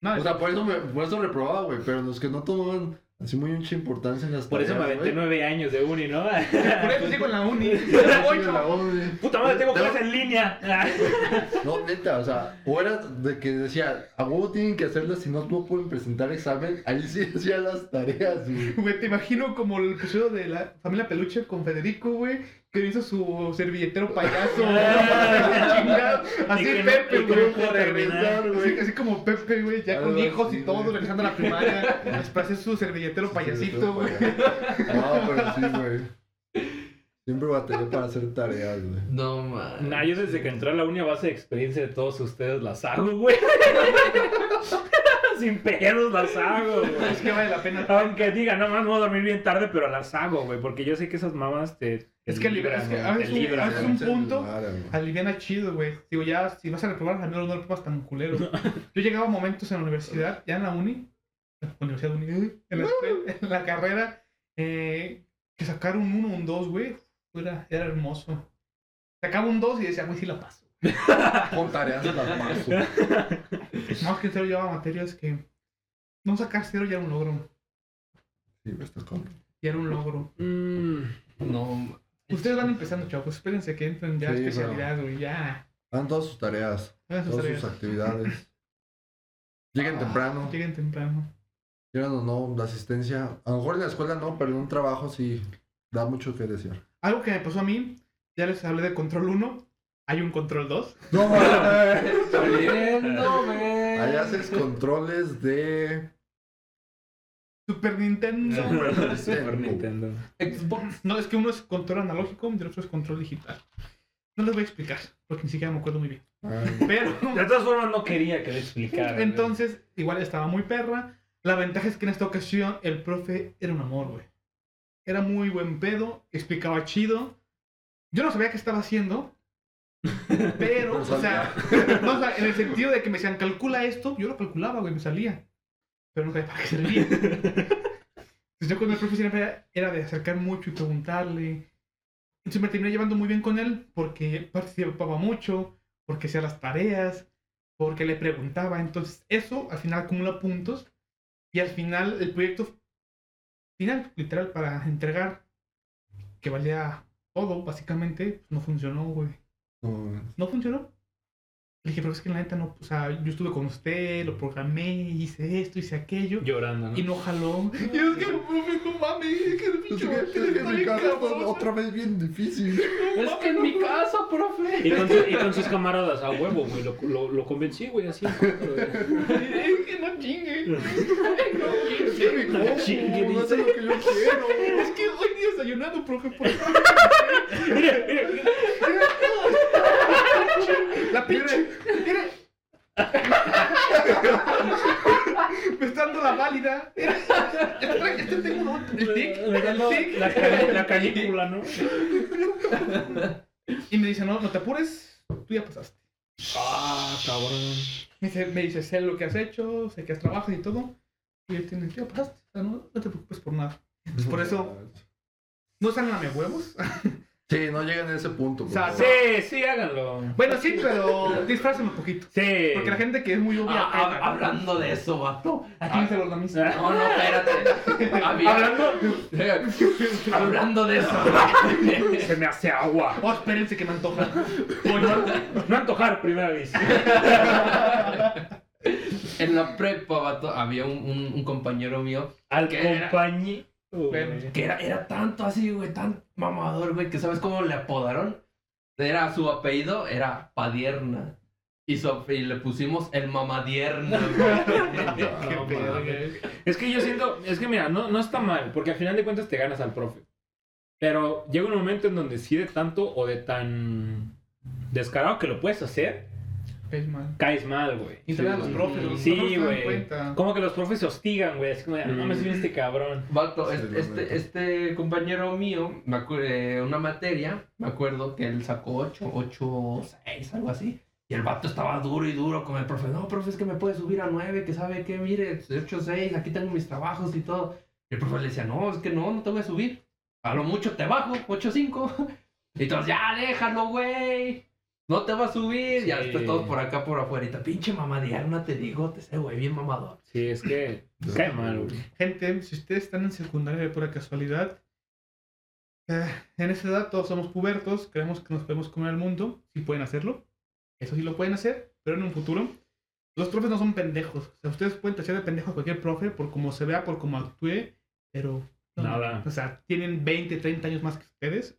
Speaker 2: No,
Speaker 3: O sea, por eso, me, por eso reprobaba, güey. Pero los que no tomaban así muy mucha importancia en las
Speaker 1: Por eso me aventé nueve años de uni, ¿no?
Speaker 2: por eso sigo en la uni.
Speaker 3: En la uni.
Speaker 1: Puta madre, tengo
Speaker 3: Tengo-
Speaker 1: clase en línea.
Speaker 3: No, neta, o sea, o era de que decía, a huevo tienen que hacerlas, si no, no pueden presentar examen. Ahí sí hacía las tareas, güey.
Speaker 2: Güey, te imagino como el episodio de la familia Peluche con Federico, güey, que hizo su servilletero payaso. Chingado. Así Pepe, güey. Así, así como Pepe, güey, ya con hijos
Speaker 3: así,
Speaker 2: y todo, regresando a la primaria. Después hacer su servilletero payasito, güey.
Speaker 3: No, pero sí, güey. Siempre batallé para hacer tareas, güey.
Speaker 5: No manches.
Speaker 1: Nah, yo desde que entré a la uni a base de experiencia de todos ustedes las hago, güey. Sin pedos las hago, güey.
Speaker 2: Es que vale la pena.
Speaker 1: Aunque diga, no más voy a dormir bien tarde, pero las hago, güey. Porque yo sé que esas mamás te.
Speaker 2: Es que
Speaker 1: libran,
Speaker 2: es que a veces un-
Speaker 1: libran,
Speaker 2: punto-. Aliviana chido, güey. Digo, ya, si vas a reprobar, al menos no reprobas tan culero. Yo llegaba a momentos en la universidad, ya en la uni, universidad uni, en la, escuela, en la carrera, eh, que sacar un 1, un 2, güey, era, era hermoso. Sacaba un 2 y decía, güey, sí la paso.
Speaker 3: Con tareas las paso.
Speaker 2: Más que en serio llevaba materias que no sacar cero ya era un logro.
Speaker 3: Sí, me está con.
Speaker 2: Ya era un logro.
Speaker 1: Mm,
Speaker 5: No.
Speaker 2: Ustedes van empezando, chavos. Espérense que entren ya a
Speaker 3: Sí,
Speaker 2: especialidad, güey. Ya.
Speaker 3: Hagan todas sus tareas,
Speaker 2: Hagan sus
Speaker 3: todas
Speaker 2: tareas.
Speaker 3: sus actividades. Lleguen temprano,
Speaker 2: Lleguen temprano.
Speaker 3: quieran o no, la asistencia. A lo mejor en la escuela no, pero en un trabajo sí da mucho que desear.
Speaker 2: Algo que me pasó a mí, ya les hablé de control 1. Hay un control 2.
Speaker 3: No. Ahí haces controles de.
Speaker 2: Super Nintendo.
Speaker 1: Super Nintendo.
Speaker 5: Xbox.
Speaker 2: No, es que uno es control analógico y el otro es control digital. No les voy a explicar, porque ni siquiera me acuerdo muy bien.
Speaker 3: Ay,
Speaker 2: Pero,
Speaker 1: De todas formas, no quería que le explicara.
Speaker 2: entonces, igual estaba muy perra. La ventaja es que en esta ocasión el profe era un amor, güey. Era muy buen pedo, explicaba chido. Yo no sabía qué estaba haciendo, pero, o sea, no, o sea, en el sentido de que me decían, calcula esto, yo lo calculaba, güey, me salía. Pero no sabía para qué servía. Entonces yo con el profe siempre era, era de acercar mucho y preguntarle. Entonces me terminé llevando muy bien con él porque participaba mucho, porque hacía las tareas, porque le preguntaba. Entonces eso al final acumula puntos y al final el proyecto final, literal, para entregar, que valía todo, básicamente, no funcionó, güey.
Speaker 3: No,
Speaker 2: No funcionó. Le dije, pero es que la neta no, o sea, yo estuve con usted, lo programé, hice esto, hice aquello.
Speaker 1: Llorando, ¿no?
Speaker 2: Y no jaló. Y es que, profe, no mames, es que
Speaker 3: Es mi otra vez bien difícil.
Speaker 5: Es que en mi casa, profe.
Speaker 1: Y con, su- y con sus camaradas, a huevo, güey. Lo, lo, lo convencí, güey, así.
Speaker 2: Es que no chingue. No chingue.
Speaker 3: ¿Cómo?
Speaker 1: chingue,
Speaker 3: No es lo que yo quiero.
Speaker 2: Es que hoy ni desayunado, profe, por eso. La pinche. Mire. Me está dando la válida. Mira, Este tengo otro. El tic.
Speaker 1: Le dando
Speaker 2: el tic.
Speaker 1: la, la canícula, ¿no?
Speaker 2: Y me dice, no, no te apures. Tú ya pasaste.
Speaker 1: Ah, cabrón.
Speaker 2: Me dice, me dice, sé lo que has hecho, sé que has trabajado y todo. Y él tiene, ya pasaste. O sea, no, no te preocupes por nada. Pues por eso, no salen a huevos.
Speaker 3: Sí, no llegan a ese punto.
Speaker 2: O sea.
Speaker 1: Sí, sí, háganlo.
Speaker 2: Bueno, sí, pero disfrácenlo un poquito.
Speaker 1: Sí.
Speaker 2: Porque la gente que es muy obvia.
Speaker 5: Ah, ah, hablando de eso, vato.
Speaker 2: ¿A quién se los da misa?
Speaker 5: No, no, espérate. Había-
Speaker 1: Hablando,
Speaker 5: Hablando de eso.
Speaker 1: se me hace agua.
Speaker 2: Oh, espérense que me antoja.
Speaker 1: No antojar, primera vez.
Speaker 5: En la prepa, vato, había un, un, un compañero mío
Speaker 1: Al compañero.
Speaker 5: Que era, era tanto así, güey, tan mamador, güey, que ¿sabes cómo le apodaron? Era su apellido, era Padierna. Y, su, y le pusimos el mamadierna, güey.
Speaker 2: Qué
Speaker 1: No,
Speaker 2: pedo,
Speaker 1: mames.
Speaker 2: güey.
Speaker 1: Es que yo siento, es que mira, no, no está mal, porque al final de cuentas te ganas al profe. Pero llega un momento en donde sí de tanto o de tan descarado que lo puedes hacer,
Speaker 2: Es mal.
Speaker 1: caes mal, güey.
Speaker 2: Y también a los profes, los
Speaker 1: Sí, güey. Como que los profes se hostigan, güey. Así como, "Ah, no me sirve este cabrón.
Speaker 5: Vato,
Speaker 3: Sí,
Speaker 5: este, este, este compañero mío, me acu- eh, una materia, me acuerdo que él sacó 8, 8, 6, algo así. Y el vato estaba duro y duro con el profe. No, profe, es que me puede subir a 9, que sabe que, mire, 8, 6, aquí tengo mis trabajos y todo. Y el profe le decía, no, es que no, no te voy a subir. A lo mucho te bajo, 8, 5. Y todos, ya, déjalo, güey. No te va a subir. Ya
Speaker 1: Sí.
Speaker 5: después todos por acá, por afuera. Pinche mamadierna, te digo, te sé, güey, bien mamador.
Speaker 1: Sí, es que cae mal, güey.
Speaker 2: Gente, si ustedes están en secundaria de pura casualidad, eh, en esa edad todos somos pubertos, creemos que nos podemos comer el mundo, si pueden hacerlo. Eso sí lo pueden hacer, pero en un futuro. Los profes no son pendejos. O sea, ustedes pueden tachar de pendejo a cualquier profe por cómo se vea, por cómo actúe, pero... no,
Speaker 1: Nada.
Speaker 2: O sea, tienen 20, 30 años más que ustedes.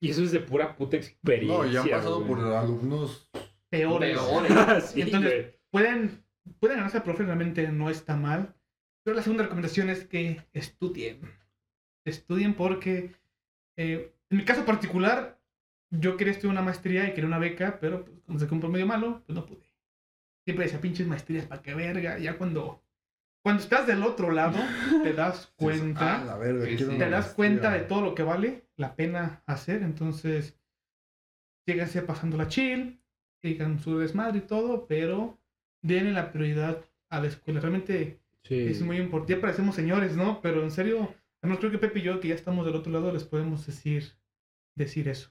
Speaker 1: Y eso es de pura puta experiencia.
Speaker 3: No, y han pasado
Speaker 1: güey.
Speaker 3: por alumnos.
Speaker 2: Peores.
Speaker 5: Peores.
Speaker 1: Sí,
Speaker 2: Entonces,
Speaker 1: güey.
Speaker 2: pueden, pueden ganarse al profe, realmente no está mal. Pero la segunda recomendación es que estudien. Estudien porque, eh, en mi caso particular, yo quería estudiar una maestría y quería una beca, pero pues, como saqué un promedio malo, pues no pude. Siempre decía pinches maestrías, ¿para qué verga? Ya cuando, cuando estás del otro lado, te das
Speaker 3: Ah,
Speaker 2: cuenta
Speaker 3: la verga,
Speaker 5: Sí,
Speaker 3: quiero
Speaker 5: sí.
Speaker 3: una
Speaker 2: te das cuenta de todo lo que vale la pena hacer. Entonces, síganse pasando la chill, sigan su desmadre y todo, pero denle la prioridad a la escuela. Realmente
Speaker 1: Sí.
Speaker 2: es muy importante. Ya parecemos señores, ¿no? Pero en serio, además creo que Pepe y yo, que ya estamos del otro lado, les podemos decir, decir eso.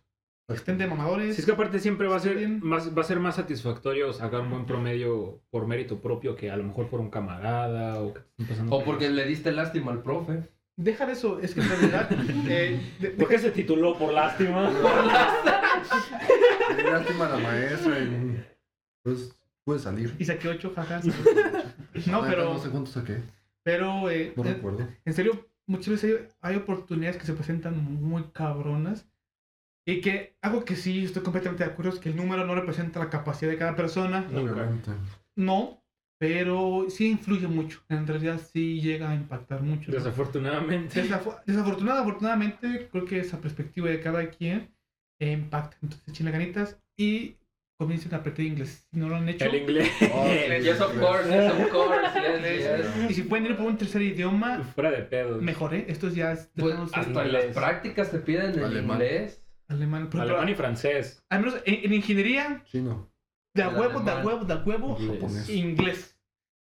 Speaker 2: Estén de mamadores.
Speaker 1: Si es que aparte siempre va a ser más, va a ser más satisfactorio sacar un buen promedio por mérito propio que a lo mejor por un camarada o que te estén pasando.
Speaker 5: O porque le diste lástima al profe.
Speaker 2: Deja de eso, es que en realidad... eh, de-
Speaker 1: ¿Por qué se tituló por lástima?
Speaker 3: Qué Lástima a la maestra. y, Pues puede salir.
Speaker 2: y saqué ocho jajas. No, pero...
Speaker 3: No sé cuánto saqué.
Speaker 2: Pero... eh,
Speaker 3: No
Speaker 2: eh,
Speaker 3: recuerdo.
Speaker 2: En serio, muchas veces hay, hay oportunidades que se presentan muy cabronas. Y que algo que sí estoy completamente de acuerdo es que el número no representa la capacidad de cada persona.
Speaker 3: Obviamente.
Speaker 2: No, pero sí influye mucho. En realidad sí llega a impactar mucho. ¿no?
Speaker 1: Desafortunadamente.
Speaker 2: Desaf- Desafortunada, afortunadamente, creo que esa perspectiva de cada quien eh, impacta. Entonces, echen las ganitas y comiencen a aprender inglés. Si no lo han hecho.
Speaker 1: El inglés.
Speaker 3: Oh,
Speaker 5: Yes, of course, yes, of course, yes, yes.
Speaker 2: Y si pueden ir por un tercer idioma,
Speaker 1: Fuera de pedo.
Speaker 2: mejor, ¿eh? Estos ya es
Speaker 5: Pues hasta en las prácticas te piden el
Speaker 3: Alemán.
Speaker 5: inglés.
Speaker 2: Alemán. Ejemplo,
Speaker 1: Alemán y francés.
Speaker 2: Al menos en, en ingeniería,
Speaker 3: Chino.
Speaker 2: de a huevo, de a huevo, de a huevo,
Speaker 1: Inglés.
Speaker 3: Japonés.
Speaker 2: inglés.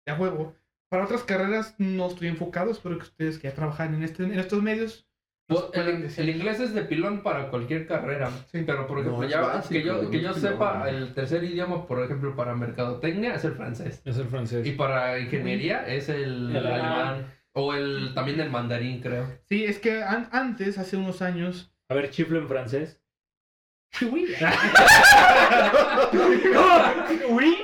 Speaker 2: De a huevo. Para otras carreras no estoy enfocado, espero que ustedes que ya trabajan en, este, en estos medios.
Speaker 5: Pues, el, el inglés es de pilón para cualquier carrera.
Speaker 2: Sí.
Speaker 5: Pero, por
Speaker 3: No,
Speaker 5: ejemplo,
Speaker 3: es
Speaker 5: ya
Speaker 3: básico,
Speaker 5: que yo, que
Speaker 3: no
Speaker 5: yo
Speaker 3: es
Speaker 5: sepa,
Speaker 3: pilón.
Speaker 5: el tercer idioma, por ejemplo, para mercadotecnia es el francés.
Speaker 1: Es el francés.
Speaker 5: Y para ingeniería es el,
Speaker 1: El
Speaker 5: alemán.
Speaker 1: alemán.
Speaker 5: O el también el mandarín, creo.
Speaker 2: Sí, es que an- antes, hace unos años,
Speaker 1: a ver, chiflo en francés.
Speaker 2: Oui.
Speaker 1: oui.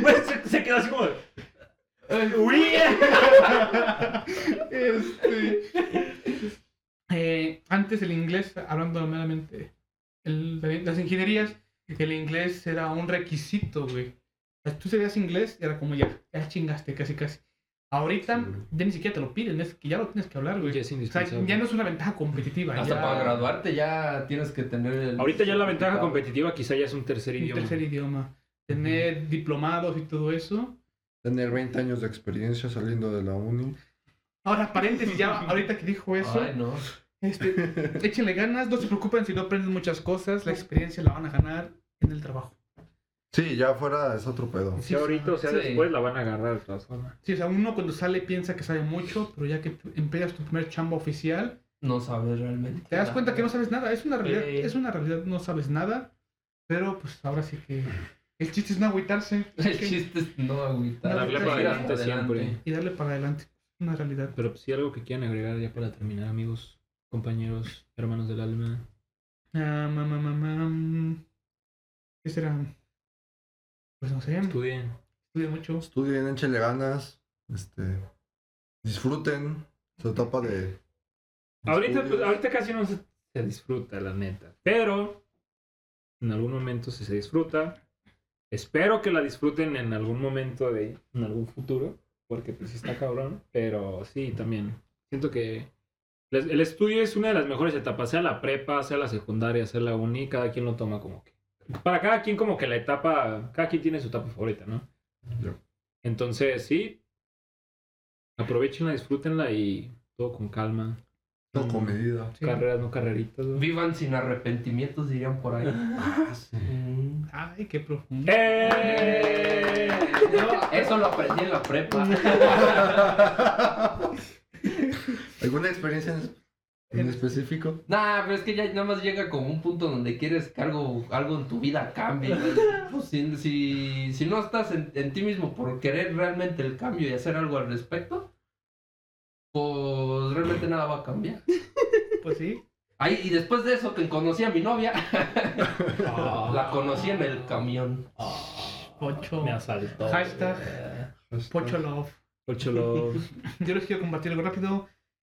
Speaker 1: Bueno, se, se quedó así como.
Speaker 5: Oui.
Speaker 2: Este, eh, antes el inglés, hablando meramente de las ingenierías, el inglés era un requisito, güey. Tú sabías inglés y era como ya, ya chingaste casi casi. Ahorita ya ni siquiera te lo piden, es que ya lo tienes que hablar, güey.
Speaker 1: Ya es
Speaker 2: O sea,
Speaker 1: indispensable.
Speaker 2: ya no es una ventaja competitiva.
Speaker 5: Hasta
Speaker 2: ya
Speaker 5: para graduarte ya tienes que tener el...
Speaker 1: Ahorita ya la ventaja competitiva quizá ya es un tercer
Speaker 2: un
Speaker 1: idioma.
Speaker 2: tercer idioma. Tener diplomados y todo eso.
Speaker 3: Tener 20 años de experiencia saliendo de la uni.
Speaker 2: Ahora, paréntesis, ya ahorita que dijo eso,
Speaker 5: Ay, no.
Speaker 2: este, échenle ganas, no se preocupen si no aprenden muchas cosas, la experiencia la van a ganar en el trabajo.
Speaker 3: Sí, ya afuera es otro pedo.
Speaker 1: Si ahorita o sea
Speaker 5: Sí.
Speaker 1: después la van a agarrar de todas formas.
Speaker 2: Sí, o sea, uno cuando sale piensa que sabe mucho, pero ya que tú empeñas tu primer chamba oficial,
Speaker 5: No sabes realmente.
Speaker 2: te das cuenta que no sabes nada. Es una realidad,
Speaker 5: Sí.
Speaker 2: es una realidad, no sabes nada, pero pues ahora sí que el chiste es no agüitarse
Speaker 5: El chiste es no agüitar.
Speaker 2: Darle para
Speaker 1: adelante siempre.
Speaker 2: y darle para adelante. Es una realidad.
Speaker 1: Pero pues, sí algo que quieran agregar ya para terminar, amigos, compañeros, hermanos del alma.
Speaker 2: Ah, ma, ma, ma, ma, ¿Qué será? Pues no sé,
Speaker 1: Estudien.
Speaker 2: estudia mucho.
Speaker 3: Estudien, échenle ganas. Este, disfruten su etapa de.
Speaker 1: Ahorita, pues, ahorita casi no se, se disfruta, la neta. Pero en algún momento sí se disfruta. Espero que la disfruten en algún momento de en algún futuro, porque pues sí está cabrón. Pero sí, también siento que el estudio es una de las mejores etapas, sea la prepa, sea la secundaria, sea la uni, cada quien lo toma como que. Para cada quien como que la etapa, cada quien tiene su etapa favorita, ¿no? Entonces, sí, aprovechenla, disfrútenla y todo con calma.
Speaker 3: Todo con medida.
Speaker 2: Sí.
Speaker 1: Carreras, no carreritas.
Speaker 5: Vivan sin arrepentimientos, dirían por ahí.
Speaker 3: Ah, sí.
Speaker 5: Mm.
Speaker 2: Ay, qué profundo.
Speaker 1: ¡Eh!
Speaker 5: Yo eso lo aprendí en la prepa.
Speaker 3: ¿Alguna experiencia en, en específico?
Speaker 5: Nah, pero es que ya nada más llega como un punto donde quieres que algo, algo en tu vida cambie. Pues si, si, si no estás en, en ti mismo por querer realmente el cambio y hacer algo al respecto, pues realmente nada va a cambiar.
Speaker 2: Pues sí.
Speaker 5: Ay, y después de eso que conocí a mi novia, la conocí en el camión.
Speaker 2: Pocho.
Speaker 1: Me asaltó.
Speaker 2: Hashtag
Speaker 3: Hashtag.
Speaker 2: Pocho Love.
Speaker 1: Ocho love.
Speaker 2: Yo les quiero compartir algo rápido.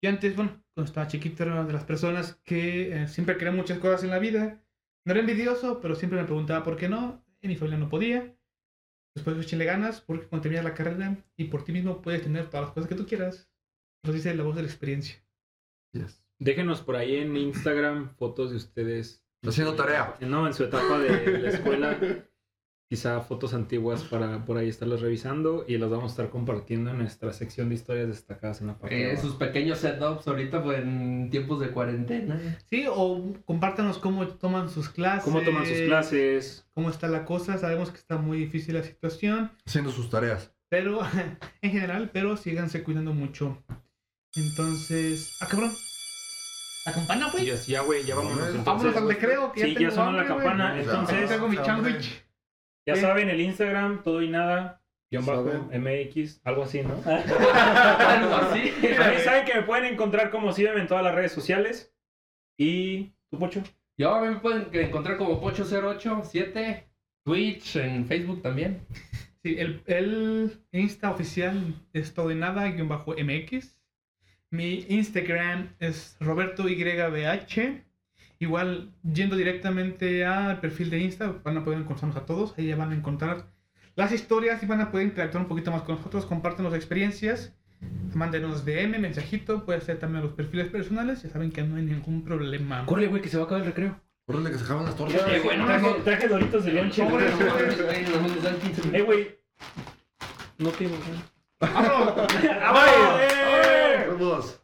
Speaker 2: Yo antes, bueno, cuando estaba chiquito era de las personas que eh, siempre querían muchas cosas en la vida. No era envidioso, pero siempre me preguntaba por qué no. En mi familia no podía. Después echenle ganas porque cuando terminas la carrera y por ti mismo puedes tener todas las cosas que tú quieras. Nos dice la voz de la experiencia.
Speaker 3: Yes.
Speaker 1: Déjenos por ahí en Instagram fotos de ustedes.
Speaker 3: Haciendo tarea.
Speaker 1: No, en su etapa de la escuela. Quizá fotos antiguas para por ahí estarlas revisando y las vamos a estar compartiendo en nuestra sección de historias destacadas en la parte de
Speaker 5: Eh, sus pequeños setups ahorita pues, en tiempos de cuarentena.
Speaker 2: Sí, o compártanos cómo toman sus clases.
Speaker 1: ¿Cómo toman sus clases?
Speaker 2: Cómo está la cosa. Sabemos que está muy difícil la situación.
Speaker 3: Haciendo sus tareas.
Speaker 2: Pero, en general, pero síganse cuidando mucho. Entonces. ¡Ah, cabrón! La campana, güey.
Speaker 1: así, ya, güey, ya vámonos.
Speaker 3: Vámonos
Speaker 2: al recreo. Que
Speaker 1: Sí,
Speaker 2: ya,
Speaker 1: ya
Speaker 2: tengo
Speaker 1: sonó la campana,
Speaker 3: Ya.
Speaker 1: entonces-
Speaker 2: tengo mi sándwich.
Speaker 1: Ya
Speaker 2: ¿Qué?
Speaker 1: saben, el Instagram, todo y nada, guion bajo. MX, algo así, ¿no?
Speaker 5: Algo así.
Speaker 1: También saben que me pueden encontrar como Síbeme en todas las redes sociales. Y tu pocho.
Speaker 5: Yo a mí me pueden encontrar como Pocho087, Twitch, en Facebook también.
Speaker 2: Sí, el, el Insta oficial es todo y nada, guion bajo MX. Mi Instagram es Roberto YBH. Igual, yendo directamente al perfil de Insta, van a poder encontrarnos a todos. Ahí ya van a encontrar las historias y van a poder interactuar un poquito más con nosotros. Compártenos experiencias. Mándenos DM, mensajito. Puede ser también a los perfiles personales. Ya saben que no hay ningún problema.
Speaker 1: Corre, güey, que se va a acabar el recreo.
Speaker 3: Córrele que se acaban las tortas.
Speaker 5: Eh, güey, no
Speaker 1: traje, traje doritos de lonche. güey.
Speaker 2: Sobres, sobres.
Speaker 5: Güey, nos dan 15
Speaker 1: Eh, güey. No tengo.
Speaker 2: ¡Vámonos!
Speaker 1: ¡Ah, bye!
Speaker 3: Vamos.